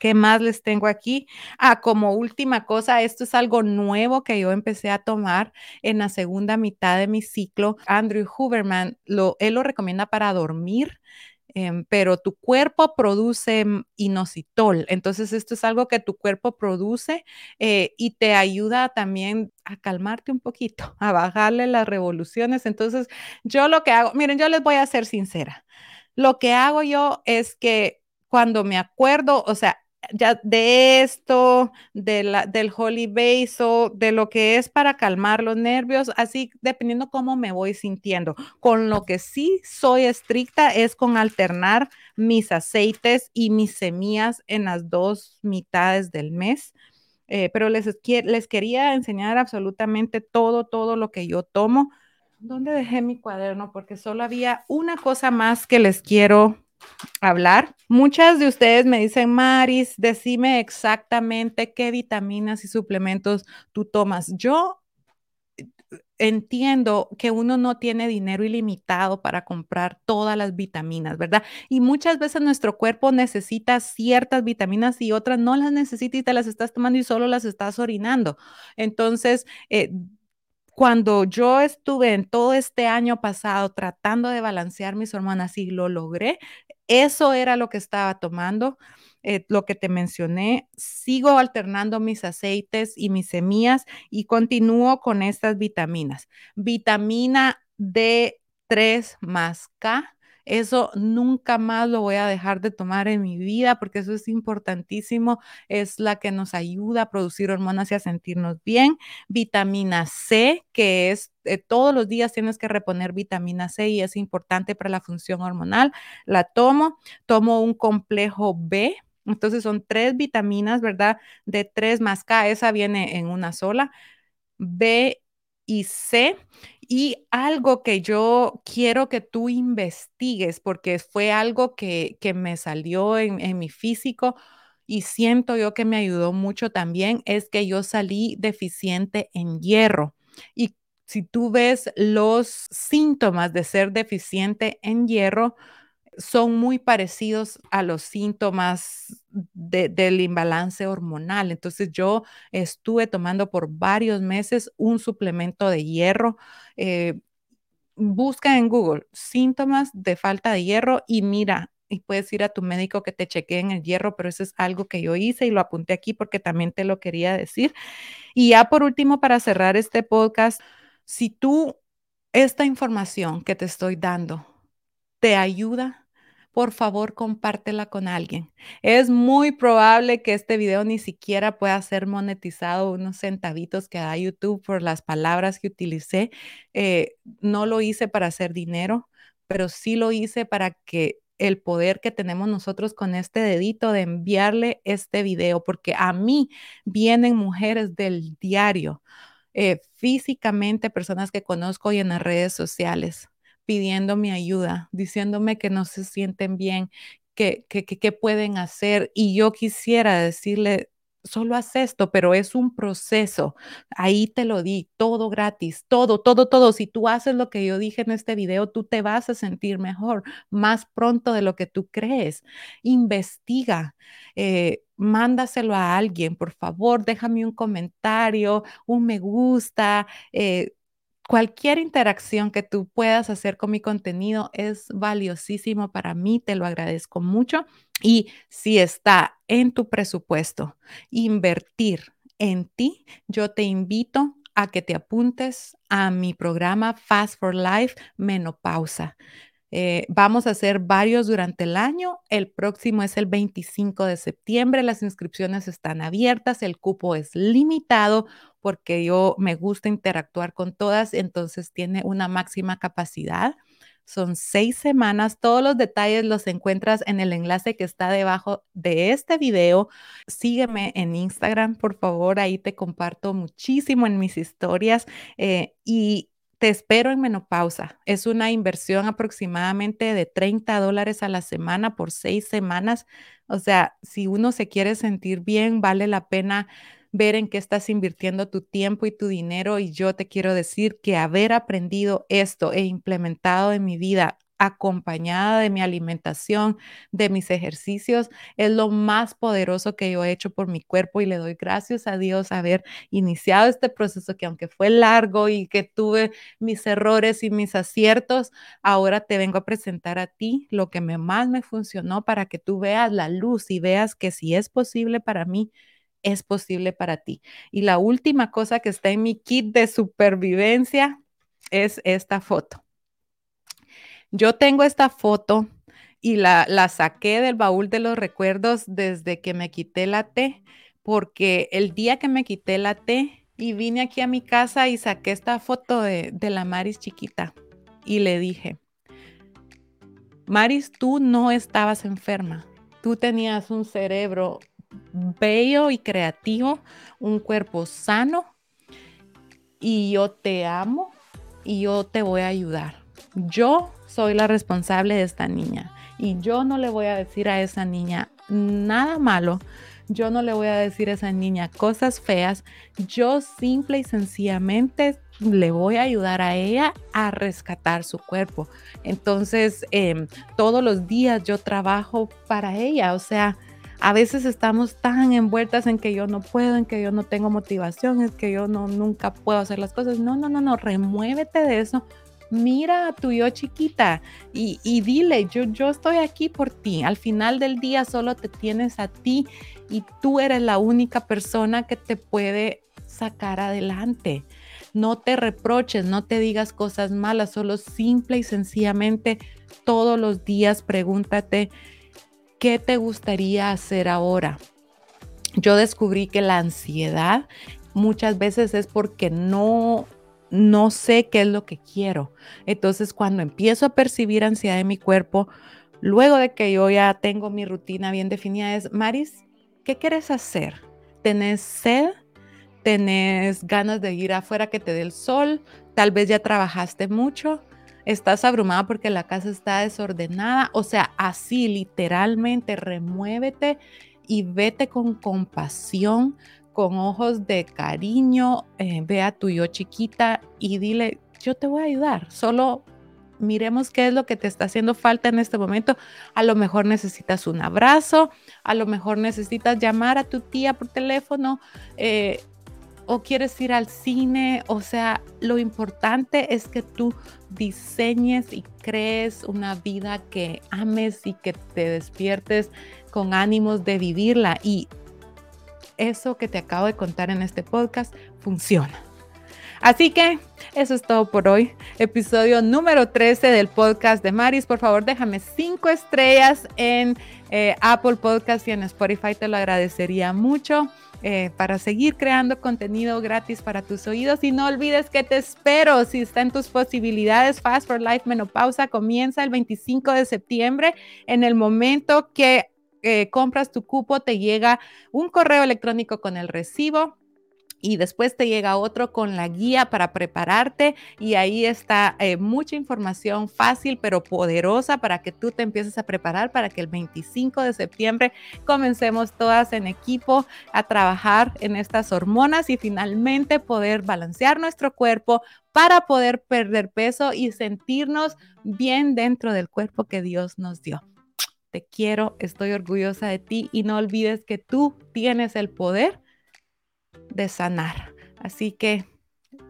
¿Qué más les tengo aquí? Ah, como última cosa, esto es algo nuevo que yo empecé a tomar en la segunda mitad de mi ciclo. Andrew Huberman, lo, él lo recomienda para dormir. Em, pero tu cuerpo produce inositol. Entonces, esto es algo que tu cuerpo produce eh, y te ayuda también a calmarte un poquito, a bajarle las revoluciones. Entonces, yo lo que hago, miren, yo les voy a ser sincera. Lo que hago yo es que cuando me acuerdo, o sea, de esto, de la, del holy base de lo que es para calmar los nervios, así dependiendo cómo me voy sintiendo. Con lo que sí soy estricta es con alternar mis aceites y mis semillas en las dos mitades del mes. Eh, pero les, les quería enseñar absolutamente todo, todo lo que yo tomo. ¿Dónde dejé mi cuaderno? Porque solo había una cosa más que les quiero hablar. Muchas de ustedes me dicen, Maris, decime exactamente qué vitaminas y suplementos tú tomas. Yo eh, entiendo que uno no tiene dinero ilimitado para comprar todas las vitaminas, ¿verdad? Y muchas veces nuestro cuerpo necesita ciertas vitaminas y otras no las necesita y te las estás tomando y solo las estás orinando. Entonces, eh, cuando yo estuve en todo este año pasado tratando de balancear mis hormonas y lo logré, eso era lo que estaba tomando, eh, lo que te mencioné. Sigo alternando mis aceites y mis semillas y continúo con estas vitaminas. Vitamina D3 más K eso nunca más lo voy a dejar de tomar en mi vida porque eso es importantísimo. Es la que nos ayuda a producir hormonas y a sentirnos bien. Vitamina C, que es eh, todos los días tienes que reponer vitamina C y es importante para la función hormonal. La tomo. Tomo un complejo B. Entonces son tres vitaminas, ¿verdad? De tres más K, esa viene en una sola. B y C. Y algo que yo quiero que tú investigues, porque fue algo que, me salió en, en mi físico y siento yo que me ayudó mucho también, es que yo salí deficiente en hierro. Y si tú ves los síntomas de ser deficiente en hierro, son muy parecidos a los síntomas del imbalance hormonal. Entonces yo estuve tomando por varios meses un suplemento de hierro. Eh, busca en Google síntomas de falta de hierro y mira, y puedes ir a tu médico que te chequee el hierro, pero eso es algo que yo hice y lo apunté aquí porque también te lo quería decir. Y ya por último, para cerrar este podcast, si tú esta información que te estoy dando te ayuda por favor compártela con alguien. Es muy probable que este video ni siquiera pueda ser monetizado unos centavitos que da YouTube por las palabras que utilicé. Eh, no lo hice para hacer dinero, pero sí lo hice para que el poder que tenemos nosotros con este dedito de enviarle este video, porque a mí vienen mujeres del diario, eh, físicamente, personas que conozco y en las redes sociales pidiendo mi ayuda, diciéndome que no se sienten bien, que, que, que, pueden hacer. Y yo quisiera decirle, solo haz esto, pero es un proceso. Ahí te lo di, todo gratis, todo, todo, todo. Si tú haces lo que yo dije en este video, tú te vas a sentir mejor más pronto de lo que tú crees. Investiga, eh, mándaselo a alguien, por favor, déjame un comentario, un me gusta. Eh, cualquier interacción que tú puedas hacer con mi contenido es valiosísimo para mí, te lo agradezco mucho. Y si está en tu presupuesto invertir en ti, yo te invito a que te apuntes a mi programa Fast for Life Menopausa. Eh, vamos a hacer varios durante el año. El próximo es el 25 de septiembre. Las inscripciones están abiertas. El cupo es limitado porque yo me gusta interactuar con todas, entonces tiene una máxima capacidad. Son seis semanas. Todos los detalles los encuentras en el enlace que está debajo de este video. Sígueme en Instagram, por favor. Ahí te comparto muchísimo en mis historias. Eh, y te espero en menopausa. Es una inversión aproximadamente de 30 dólares a la semana por seis semanas. O sea, si uno se quiere sentir bien, vale la pena ver en qué estás invirtiendo tu tiempo y tu dinero. Y yo te quiero decir que haber aprendido esto e implementado en mi vida acompañada de mi alimentación, de mis ejercicios, es lo más poderoso que yo he hecho por mi cuerpo y le doy gracias a Dios haber iniciado este proceso que aunque fue largo y que tuve mis errores y mis aciertos, ahora te vengo a presentar a ti lo que más me funcionó para que tú veas la luz y veas que si es posible para mí, es posible para ti. Y la última cosa que está en mi kit de supervivencia es esta foto. Yo tengo esta foto y la, saqué del baúl de los recuerdos desde que me quité la T, porque el día que me quité la T y vine aquí a mi casa y saqué esta foto de, de la Maris chiquita y le dije, Maris, tú no estabas enferma, tú tenías un cerebro bello y creativo, un cuerpo sano y yo te amo y yo te voy a ayudar. Yo soy la responsable de esta niña y yo no le voy a decir a esa niña nada malo. Yo no le voy a decir a esa niña cosas feas. Yo simple y sencillamente le voy a ayudar a ella a rescatar su cuerpo. Entonces, em, todos los días yo trabajo para ella. O sea, a veces estamos tan envueltas en que yo no puedo, en que yo no tengo motivación, en que yo no nunca puedo hacer las cosas. No, no, no, no, remuévete de eso. Mira a tu yo chiquita y, dile, yo, yo estoy aquí por ti. Al final del día solo te tienes a ti y tú eres la única persona que te puede sacar adelante. No te reproches, no te digas cosas malas, solo simple y sencillamente todos los días pregúntate, ¿qué te gustaría hacer ahora? Yo descubrí que la ansiedad muchas veces es porque no no sé qué es lo que quiero. Entonces, cuando empiezo a percibir ansiedad en mi cuerpo, luego de que yo ya tengo mi rutina bien definida, es, Maris, ¿qué quieres hacer? ¿Tenés sed? ¿Tenés ganas de ir afuera que te dé el sol? Tal vez ya trabajaste mucho estás abrumada porque la casa está desordenada. O sea, así literalmente remuévete y vete con compasión, con ojos de cariño, eh, ve a tu yo chiquita y dile, yo te voy a ayudar, solo miremos qué es lo que te está haciendo falta en este momento. A lo mejor necesitas un abrazo, a lo mejor necesitas llamar a tu tía por teléfono. Eh, o quieres ir al cine, o sea, lo importante es que tú diseñes y crees una vida que ames y que te despiertes con ánimos de vivirla. Y eso que te acabo de contar en este podcast funciona. Así que eso es todo por hoy. Episodio número 13 del podcast de Maris. Por favor, déjame cinco estrellas en eh, Apple Podcast y en Spotify. Te lo agradecería mucho. Eh, para seguir creando contenido gratis para tus oídos. Y no olvides que te espero si está en tus posibilidades. Fast for Life Menopausa comienza el 25 de septiembre. En el momento que eh, compras tu cupo, te llega un correo electrónico con el recibo y después te llega otro con la guía para prepararte y ahí está eh, mucha información fácil pero poderosa para que tú te empieces a preparar para que el 25 de septiembre comencemos todas en equipo a trabajar en estas hormonas y finalmente poder balancear nuestro cuerpo para poder perder peso y sentirnos bien dentro del cuerpo que Dios nos dio. Te quiero, estoy orgullosa de ti y no olvides que tú tienes el poder de sanar. Así que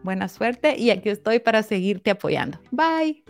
buena suerte y aquí estoy para seguirte apoyando. Bye.